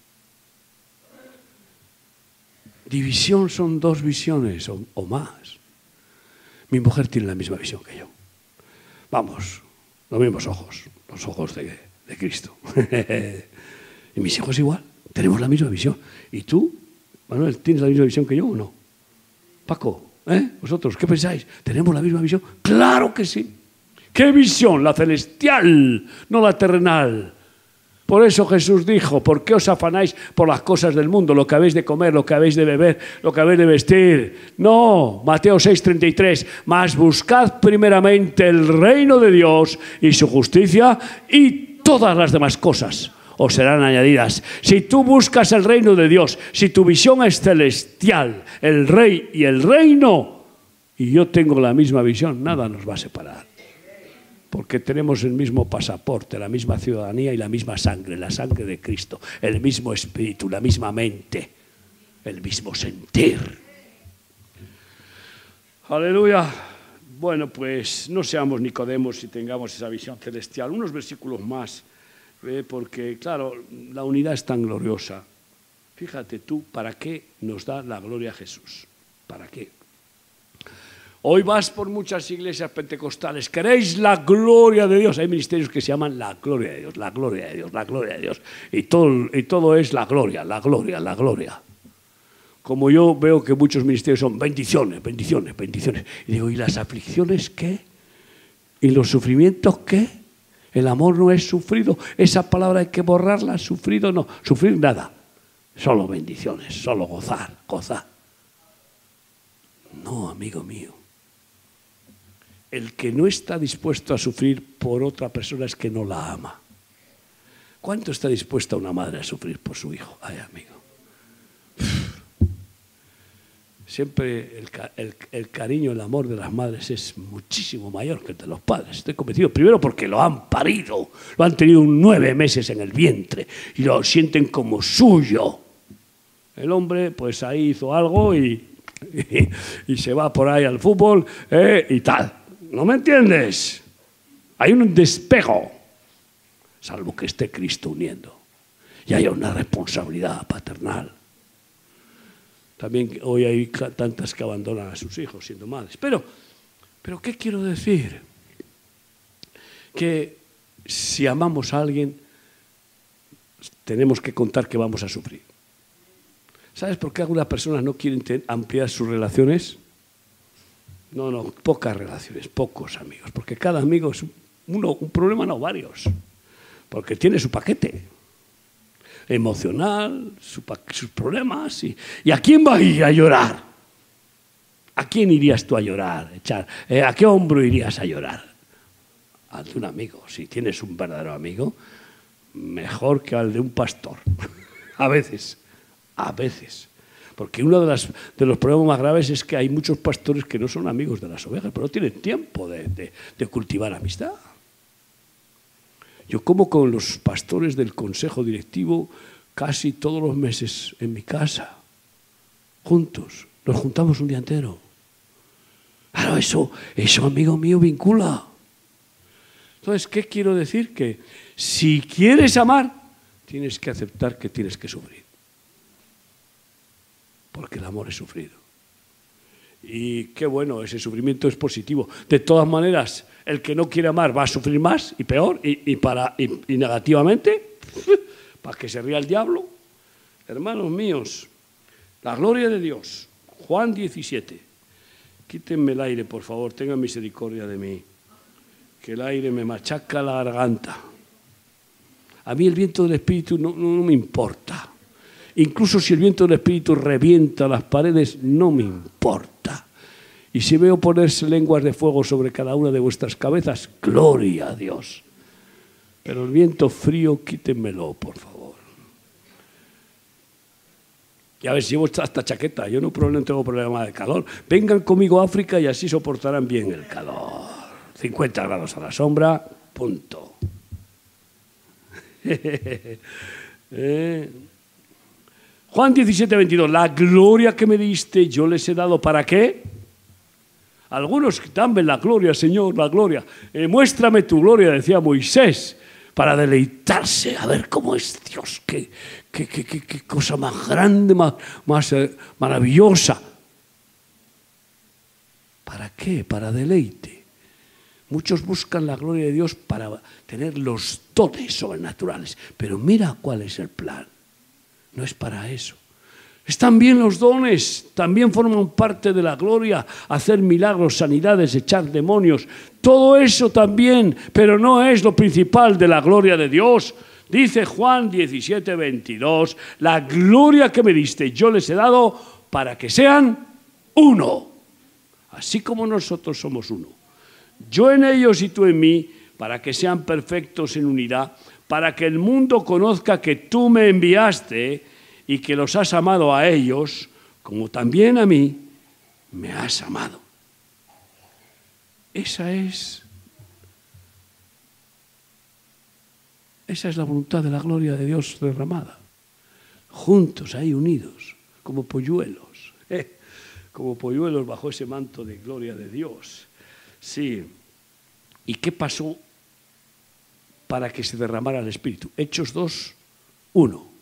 División son dos visiones o, más. Mi mujer tiene la misma visión que yo. Vamos, los mismos ojos, los ojos de, Cristo. y mis hijos igual, tenemos la misma visión. ¿Y tú, Manuel, tienes la misma visión que yo o no? Paco, ¿eh? ¿Vosotros qué pensáis? ¿Tenemos la misma visión? Claro que sí. ¿Qué visión? La celestial, no la terrenal. Por eso Jesús dijo, ¿por qué os afanáis por las cosas del mundo, lo que habéis de comer, lo que habéis de beber, lo que habéis de vestir? No, Mateo 6:33, mas buscad primeramente el reino de Dios y su justicia y todas las demás cosas os serán añadidas. Si tú buscas el reino de Dios, si tu visión es celestial, el rey y el reino, y yo tengo la misma visión, nada nos va a separar porque tenemos el mismo pasaporte, la misma ciudadanía y la misma sangre, la sangre de Cristo, el mismo espíritu, la misma mente, el mismo sentir. Aleluya. Bueno, pues no seamos Nicodemos y tengamos esa visión celestial. Unos versículos más, ¿eh? porque claro, la unidad es tan gloriosa. Fíjate tú, ¿para qué nos da la gloria Jesús? ¿Para qué? Hoy vas por muchas iglesias pentecostales, queréis la gloria de Dios. Hay ministerios que se llaman la gloria de Dios, la gloria de Dios, la gloria de Dios. Y todo, y todo es la gloria, la gloria, la gloria. Como yo veo que muchos ministerios son bendiciones, bendiciones, bendiciones. Y digo, ¿y las aflicciones qué? ¿Y los sufrimientos qué? El amor no es sufrido. Esa palabra hay que borrarla, sufrido no. Sufrir nada. Solo bendiciones, solo gozar, gozar. No, amigo mío el que no está dispuesto a sufrir por otra persona es que no la ama. ¿Cuánto está dispuesta una madre a sufrir por su hijo? Ay, amigo. Siempre el, cariño, el amor de las madres es muchísimo mayor que el de los padres. Estoy convencido. Primero porque lo han parido, lo han tenido nueve meses en el vientre y lo sienten como suyo. El hombre, pues ahí hizo algo y, se va por ahí al fútbol eh, y tal. ¿No me entiendes? Hay un despejo, salvo que esté Cristo uniendo. Y hay una responsabilidad paternal. También hoy hay tantas que abandonan a sus hijos siendo madres. Pero, pero ¿qué quiero decir? Que si amamos a alguien, tenemos que contar que vamos a sufrir. ¿Sabes por qué algunas personas no quieren ampliar sus relaciones? No, no, pocas relaciones, pocos amigos, porque cada amigo es uno, un problema, no varios, porque tiene su paquete emocional, sus problemas. Y, a quién va a ir a llorar? ¿A quién irías tú a llorar? Echar? Eh, ¿A qué hombro irías a llorar? Al de un amigo. Si tienes un verdadero amigo, mejor que al de un pastor. a veces, a veces. Porque uno de, los problemas más graves es que hay muchos pastores que no son amigos de las ovejas, pero no tienen tiempo de, cultivar amistad. Yo como con los pastores del consejo directivo casi todos los meses en mi casa, juntos, nos juntamos un día entero. Claro, eso, eso, amigo mío, vincula. Entonces, ¿qué quiero decir? Que si quieres amar, tienes que aceptar que tienes que sufrir porque el amor es sufrido. Y qué bueno, ese sufrimiento es positivo. De todas maneras, el que no quiere amar va a sufrir más y peor y, para, y, negativamente, para que se ría el diablo. Hermanos míos, la gloria de Dios. Juan 17. Quítenme el aire, por favor, tengan misericordia de mí. Que el aire me machaca la garganta. A mí el viento del Espíritu no me importa. Incluso si el viento del Espíritu revienta las paredes, no me importa. Y si veo ponerse lenguas de fuego sobre cada una de vuestras cabezas, gloria a Dios. Pero el viento frío, quítenmelo, por favor. Ya ves, llevo esta chaqueta, yo no, no tengo problema de calor. Vengan conmigo a África y así soportarán bien el calor. 50 grados a la sombra, punto. Eh. Juan 17, 22. La gloria que me diste yo les he dado para qué? Algunos dame la gloria, Señor, la gloria. Eh, muéstrame tu gloria, decía Moisés, para deleitarse, a ver cómo es Dios, qué, qué, qué, qué cosa más grande, más, más eh, maravillosa. ¿Para qué? Para deleite. Muchos buscan la gloria de Dios para tener los dones sobrenaturales, pero mira cuál es el plan. No es para eso. Están bien los dones, también forman parte de la gloria, hacer milagros, sanidades, echar demonios, todo eso también, pero no es lo principal de la gloria de Dios. Dice Juan 17, 22, la gloria que me diste yo les he dado para que sean uno, así como nosotros somos uno. Yo en ellos y tú en mí, para que sean perfectos en unidad, para que el mundo conozca que tú me enviaste y que los has amado a ellos, como también a mí me has amado. Esa es esa es la voluntad de la gloria de Dios derramada. Juntos ahí unidos, como polluelos, ¿eh? como polluelos bajo ese manto de gloria de Dios. Sí. ¿Y qué pasó para que se derramara el Espíritu? Hechos 2, 1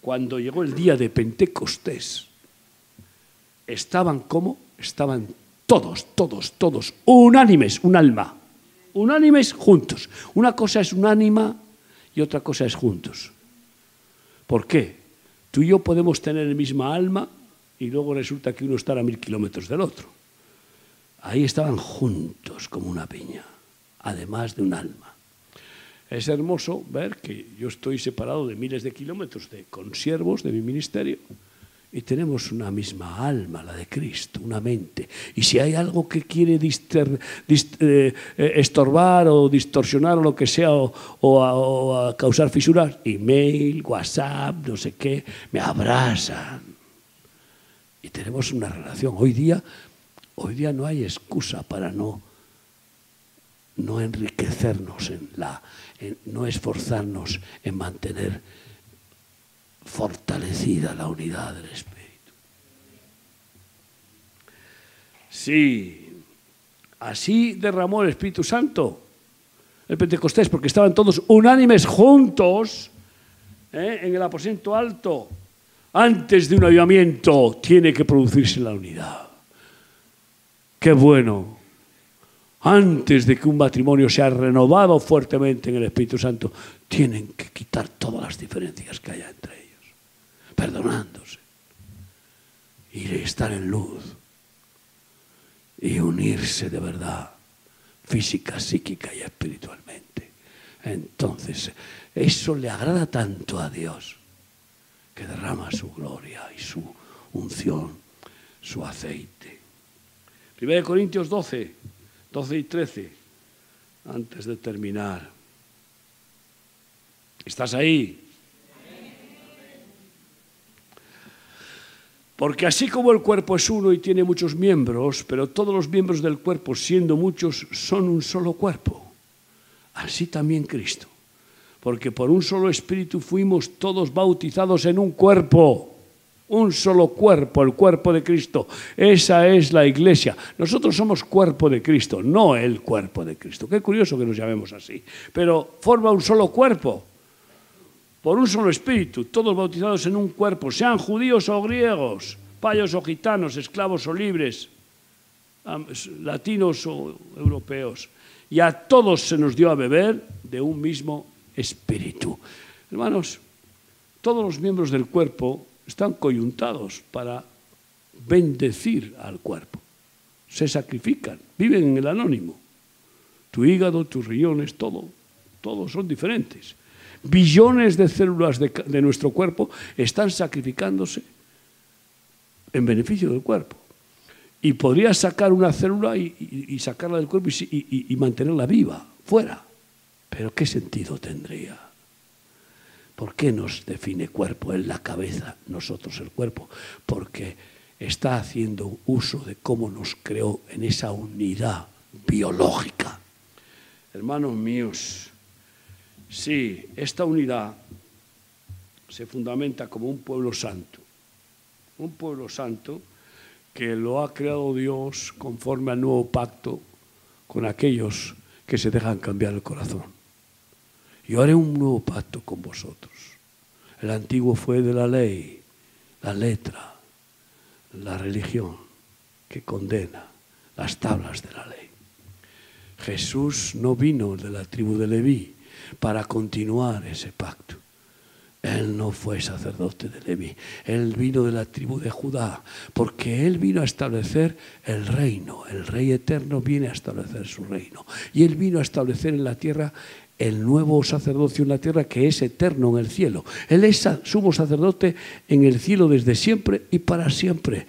cuando llegó el día de Pentecostés, estaban como, estaban todos, todos, todos, unánimes, un alma, unánimes juntos. Una cosa es un ánima y otra cosa es juntos. ¿Por qué? Tú y yo podemos tener el misma alma y luego resulta que uno está a mil kilómetros del otro. Ahí estaban juntos como una piña, además de un alma. Es hermoso ver que yo estoy separado de miles de kilómetros de consiervos de mi ministerio y tenemos una misma alma, la de Cristo, una mente. Y si hay algo que quiere eh, eh, estorbar o distorsionar o lo que sea, o, causar fisuras, email, WhatsApp, no sé qué, me abrazan. Y tenemos una relación. Hoy día, hoy día no hay excusa para no, no enriquecernos en la no esforzarnos en mantener fortalecida la unidad del Espíritu. Sí, así derramó el Espíritu Santo el Pentecostés, porque estaban todos unánimes juntos ¿eh? en el aposento alto. Antes de un avivamiento tiene que producirse la unidad. Qué bueno antes de que un matrimonio sea renovado fuertemente en el Espíritu Santo, tienen que quitar todas las diferencias que haya entre ellos, perdonándose y estar en luz y unirse de verdad, física, psíquica y espiritualmente. Entonces, eso le agrada tanto a Dios que derrama su gloria y su unción, su aceite. 1 Corintios 12. 12 y 13, antes de terminar. ¿Estás ahí? Porque así como el cuerpo es uno y tiene muchos miembros, pero todos los miembros del cuerpo, siendo muchos, son un solo cuerpo, así también Cristo. Porque por un solo espíritu fuimos todos bautizados en un cuerpo un solo cuerpo, el cuerpo de Cristo. Esa es la iglesia. Nosotros somos cuerpo de Cristo, no el cuerpo de Cristo. Qué curioso que nos llamemos así. Pero forma un solo cuerpo, por un solo espíritu, todos bautizados en un cuerpo, sean judíos o griegos, payos o gitanos, esclavos o libres, latinos o europeos. Y a todos se nos dio a beber de un mismo espíritu. Hermanos, todos los miembros del cuerpo están coyuntados para bendecir al cuerpo. Se sacrifican, viven en el anónimo. Tu hígado, tus riñones, todo, todos son diferentes. Billones de células de, nuestro cuerpo están sacrificándose en beneficio del cuerpo. Y podrías sacar una célula y, sacarla del cuerpo y mantenerla viva, fuera. Pero ¿qué sentido tendría? ¿Por qué nos define cuerpo? Él la cabeza, nosotros el cuerpo. Porque está haciendo uso de cómo nos creó en esa unidad biológica. Hermanos míos, sí, esta unidad se fundamenta como un pueblo santo. Un pueblo santo que lo ha creado Dios conforme al nuevo pacto con aquellos que se dejan cambiar el corazón. Yo haré un nuevo pacto con vosotros. El antiguo fue de la ley, la letra, la religión que condena las tablas de la ley. Jesús no vino de la tribu de Leví para continuar ese pacto. Él no fue sacerdote de Leví, él vino de la tribu de Judá, porque él vino a establecer el reino, el rey eterno viene a establecer su reino, y él vino a establecer en la tierra el nuevo sacerdocio en la tierra que es eterno en el cielo. Él es sumo sacerdote en el cielo desde siempre y para siempre,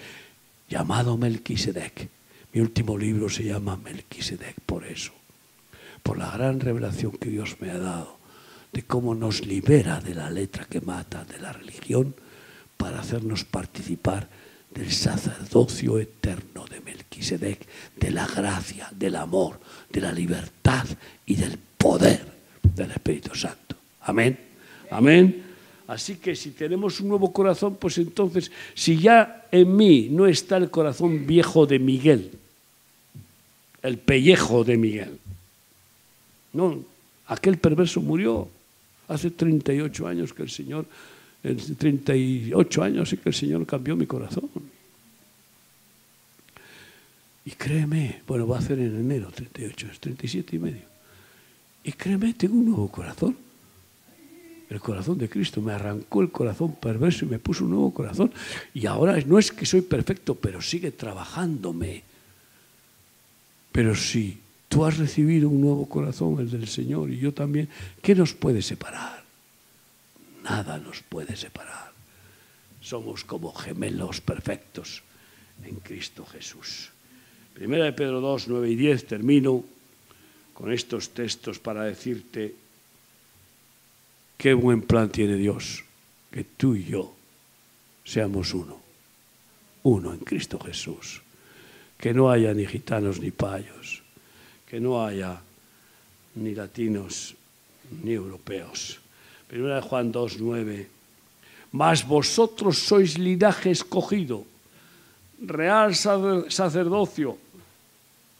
llamado Melquisedec. Mi último libro se llama Melquisedec por eso, por la gran revelación que Dios me ha dado de cómo nos libera de la letra que mata, de la religión, para hacernos participar del sacerdocio eterno de Melquisedec, de la gracia, del amor, de la libertad y del poder del Espíritu Santo. Amén. Amén. Así que si tenemos un nuevo corazón, pues entonces, si ya en mí no está el corazón viejo de Miguel, el pellejo de Miguel, no, aquel perverso murió, Hace 38 años que el Señor, 38 años y que el Señor cambió mi corazón. Y créeme, bueno, va a ser en enero 38, es 37 y medio. Y créeme, tengo un nuevo corazón. El corazón de Cristo me arrancó el corazón perverso y me puso un nuevo corazón. Y ahora no es que soy perfecto, pero sigue trabajándome. Pero sí, Tú has recibido un nuevo corazón, el del Señor, y yo también. ¿Qué nos puede separar? Nada nos puede separar. Somos como gemelos perfectos en Cristo Jesús. Primera de Pedro 2, 9 y 10, termino con estos textos para decirte qué buen plan tiene Dios, que tú y yo seamos uno, uno en Cristo Jesús, que no haya ni gitanos ni payos, que no haya ni latinos ni europeos. Primera de Juan 2, 9. Mas vosotros sois linaje escogido, real sacerdocio,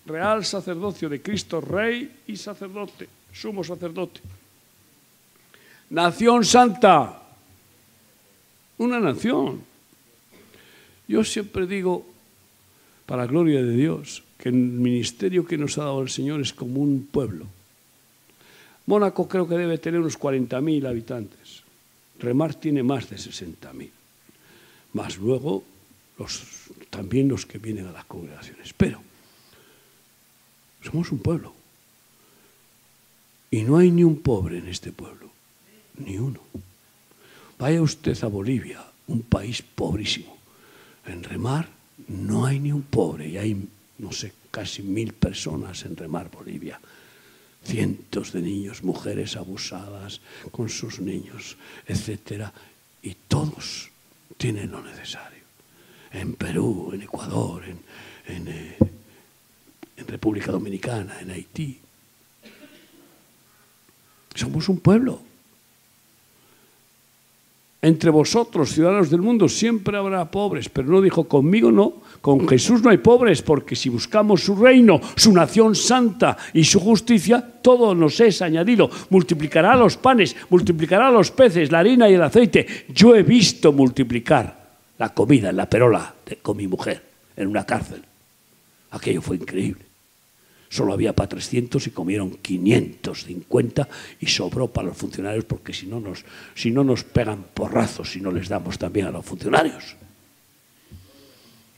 real sacerdocio de Cristo, rey y sacerdote, sumo sacerdote. Nación santa, una nación. Yo siempre digo, para gloria de Dios, que el ministerio que nos ha dado el Señor es como un pueblo. Mónaco creo que debe tener unos 40.000 habitantes. Remar tiene más de 60.000. Más luego los, también los que vienen a las congregaciones. Pero somos un pueblo. Y no hay ni un pobre en este pueblo. Ni uno. Vaya usted a Bolivia, un país pobrísimo. En Remar no hay ni un pobre y hay no sé, casi mil personas en Remar Bolivia. Cientos de niños, mujeres abusadas con sus niños, etc. Y todos tienen lo necesario. En Perú, en Ecuador, en, en, eh, en República Dominicana, en Haití. Somos un pueblo. Entre vosotros, ciudadanos del mundo, siempre habrá pobres, pero no dijo conmigo no, con Jesús no hay pobres, porque si buscamos su reino, su nación santa y su justicia, todo nos es añadido. Multiplicará los panes, multiplicará los peces, la harina y el aceite. Yo he visto multiplicar la comida en la perola con mi mujer en una cárcel. Aquello fue increíble. Solo había para 300 y comieron 550 y sobró para los funcionarios porque si no nos, si no nos pegan porrazos si no les damos también a los funcionarios.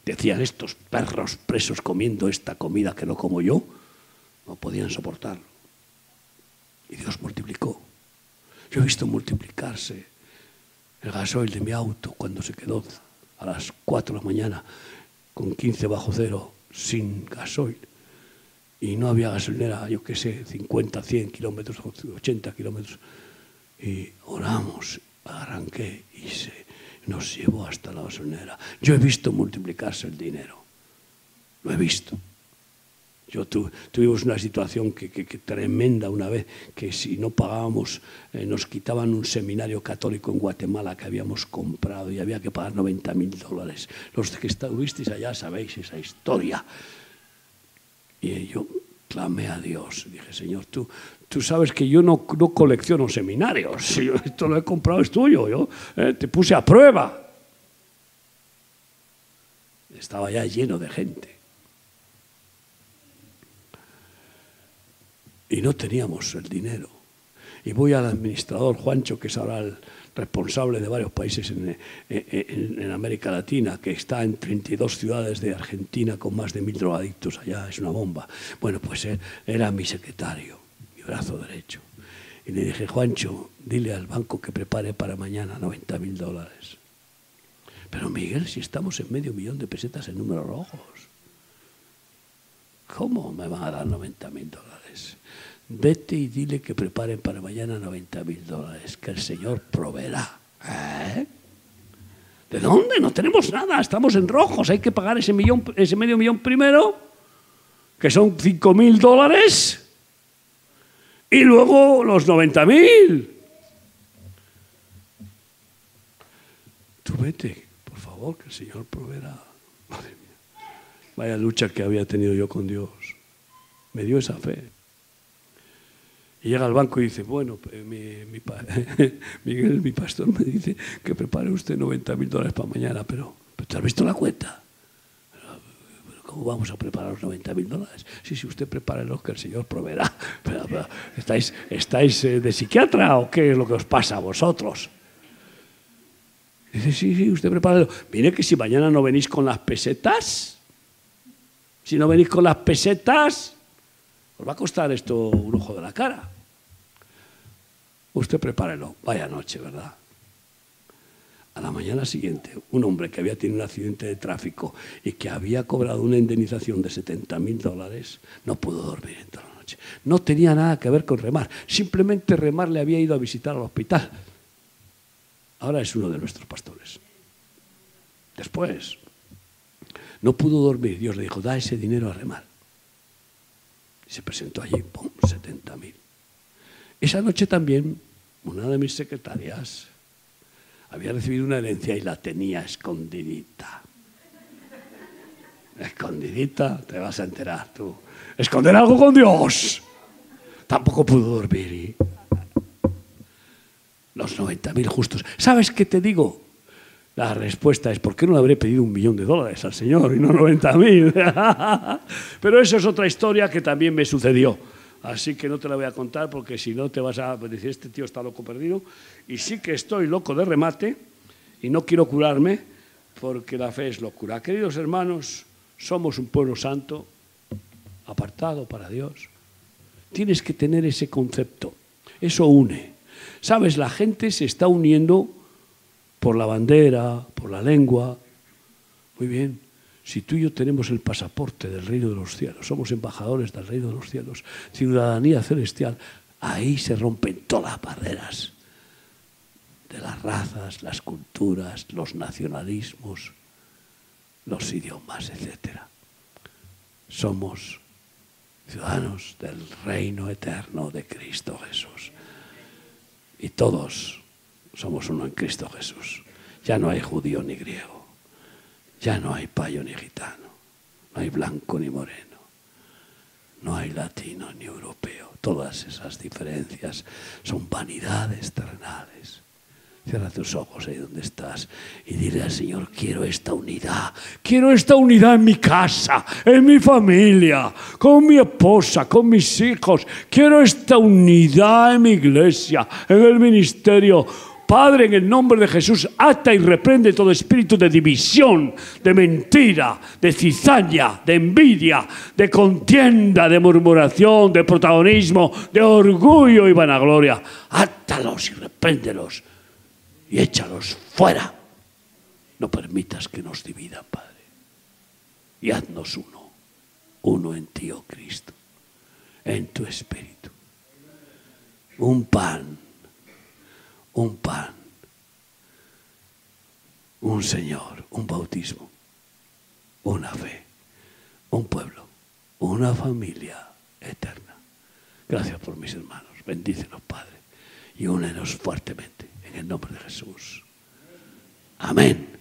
Decían estos perros presos comiendo esta comida que no como yo, no podían soportarlo. Y Dios multiplicó. Yo he visto multiplicarse el gasoil de mi auto cuando se quedó a las 4 de la mañana con 15 bajo cero sin gasoil. Y no había gasolinera, yo qué sé, 50, 100 kilómetros, 80 kilómetros. y oramos, arranqué y se nos llevó hasta la gasolinera. Yo he visto multiplicarse el dinero, lo he visto. Yo tuvimos una situación que, tremenda una vez, que si no pagábamos, eh, nos quitaban un seminario católico en Guatemala que habíamos comprado y había que pagar 90 mil dólares. Los que estuvisteis allá sabéis esa historia. Y yo clamé a Dios, dije, Señor, tú, tú sabes que yo no, no colecciono seminarios, si esto lo he comprado es tuyo, yo eh, te puse a prueba. Estaba ya lleno de gente. y no teníamos el dinero. Y voy al administrador Juancho, que es ahora el responsable de varios países en, América Latina, que está en 32 ciudades de Argentina con más de mil drogadictos allá, es una bomba. Bueno, pues era mi secretario, mi brazo derecho. Y le dije, Juancho, dile al banco que prepare para mañana 90 mil dólares. Pero Miguel, si estamos en medio millón de pesetas en números rojos, ¿cómo me van a dar 90 mil dólares? Vete y dile que preparen para mañana 90 mil dólares, que el Señor proveerá. ¿Eh? ¿De dónde? No tenemos nada, estamos en rojos, hay que pagar ese, millón, ese medio millón primero, que son 5 mil dólares, y luego los 90 mil. Tú vete, por favor, que el Señor proveerá. Madre mía. Vaya lucha que había tenido yo con Dios. Me dio esa fe. Y llega al banco y dice, bueno, mi, Miguel, mi pastor, me dice que prepare usted 90 mil dólares para mañana, pero, ¿te has visto la cuenta? ¿Cómo vamos a preparar los 90 mil dólares? Sí, si usted prepara los que el Señor proveerá. ¿Estáis, estáis eh, de psiquiatra o qué es lo que os pasa a vosotros? Dice, sí, sí, usted prepara. Mire que si mañana no venís con las pesetas, si no venís con las pesetas, os va a costar esto un ojo de la cara. Usted prepárelo. Vaya noche, ¿verdad? A la mañana siguiente, un hombre que había tenido un accidente de tráfico y que había cobrado una indemnización de 70 mil dólares, no pudo dormir en toda la noche. No tenía nada que ver con remar. Simplemente remar le había ido a visitar al hospital. Ahora es uno de nuestros pastores. Después, no pudo dormir. Dios le dijo, da ese dinero a remar se presentó allí, ¡pum!, 70.000. Esa noche también, una de mis secretarias había recibido una herencia y la tenía escondidita. Escondidita, te vas a enterar tú. Esconder algo con Dios. Tampoco pudo dormir. Los 90.000 justos. ¿Sabes qué te digo? La respuesta es, ¿por qué no le habré pedido un millón de dólares al Señor y no 90 mil? Pero eso es otra historia que también me sucedió. Así que no te la voy a contar porque si no te vas a decir, este tío está loco perdido. Y sí que estoy loco de remate y no quiero curarme porque la fe es locura. Queridos hermanos, somos un pueblo santo, apartado para Dios. Tienes que tener ese concepto. Eso une. Sabes, la gente se está uniendo por la bandera, por la lengua. Muy bien, si tú y yo tenemos el pasaporte del reino de los cielos, somos embajadores del reino de los cielos, ciudadanía celestial, ahí se rompen todas las barreras de las razas, las culturas, los nacionalismos, los idiomas, etc. Somos ciudadanos del reino eterno de Cristo Jesús. Y todos somos uno en Cristo Jesús. Ya no hay judío ni griego, ya no hay payo ni gitano, no hay blanco ni moreno, no hay latino ni europeo. Todas esas diferencias son vanidades terrenales. Cierra tus ojos ahí donde estás y dile al Señor, quiero esta unidad, quiero esta unidad en mi casa, en mi familia, con mi esposa, con mis hijos, quiero esta unidad en mi iglesia, en el ministerio Padre, en el nombre de Jesús, ata y reprende todo espíritu de división, de mentira, de cizaña, de envidia, de contienda, de murmuración, de protagonismo, de orgullo y vanagloria. Átalos y repréndelos y échalos fuera. No permitas que nos dividan, Padre. Y haznos uno, uno en ti, oh Cristo, en tu espíritu. Un pan un pan, un Señor, un bautismo, una fe, un pueblo, una familia eterna. Gracias por mis hermanos. Bendícenos, Padre, y únenos fuertemente en el nombre de Jesús. Amén.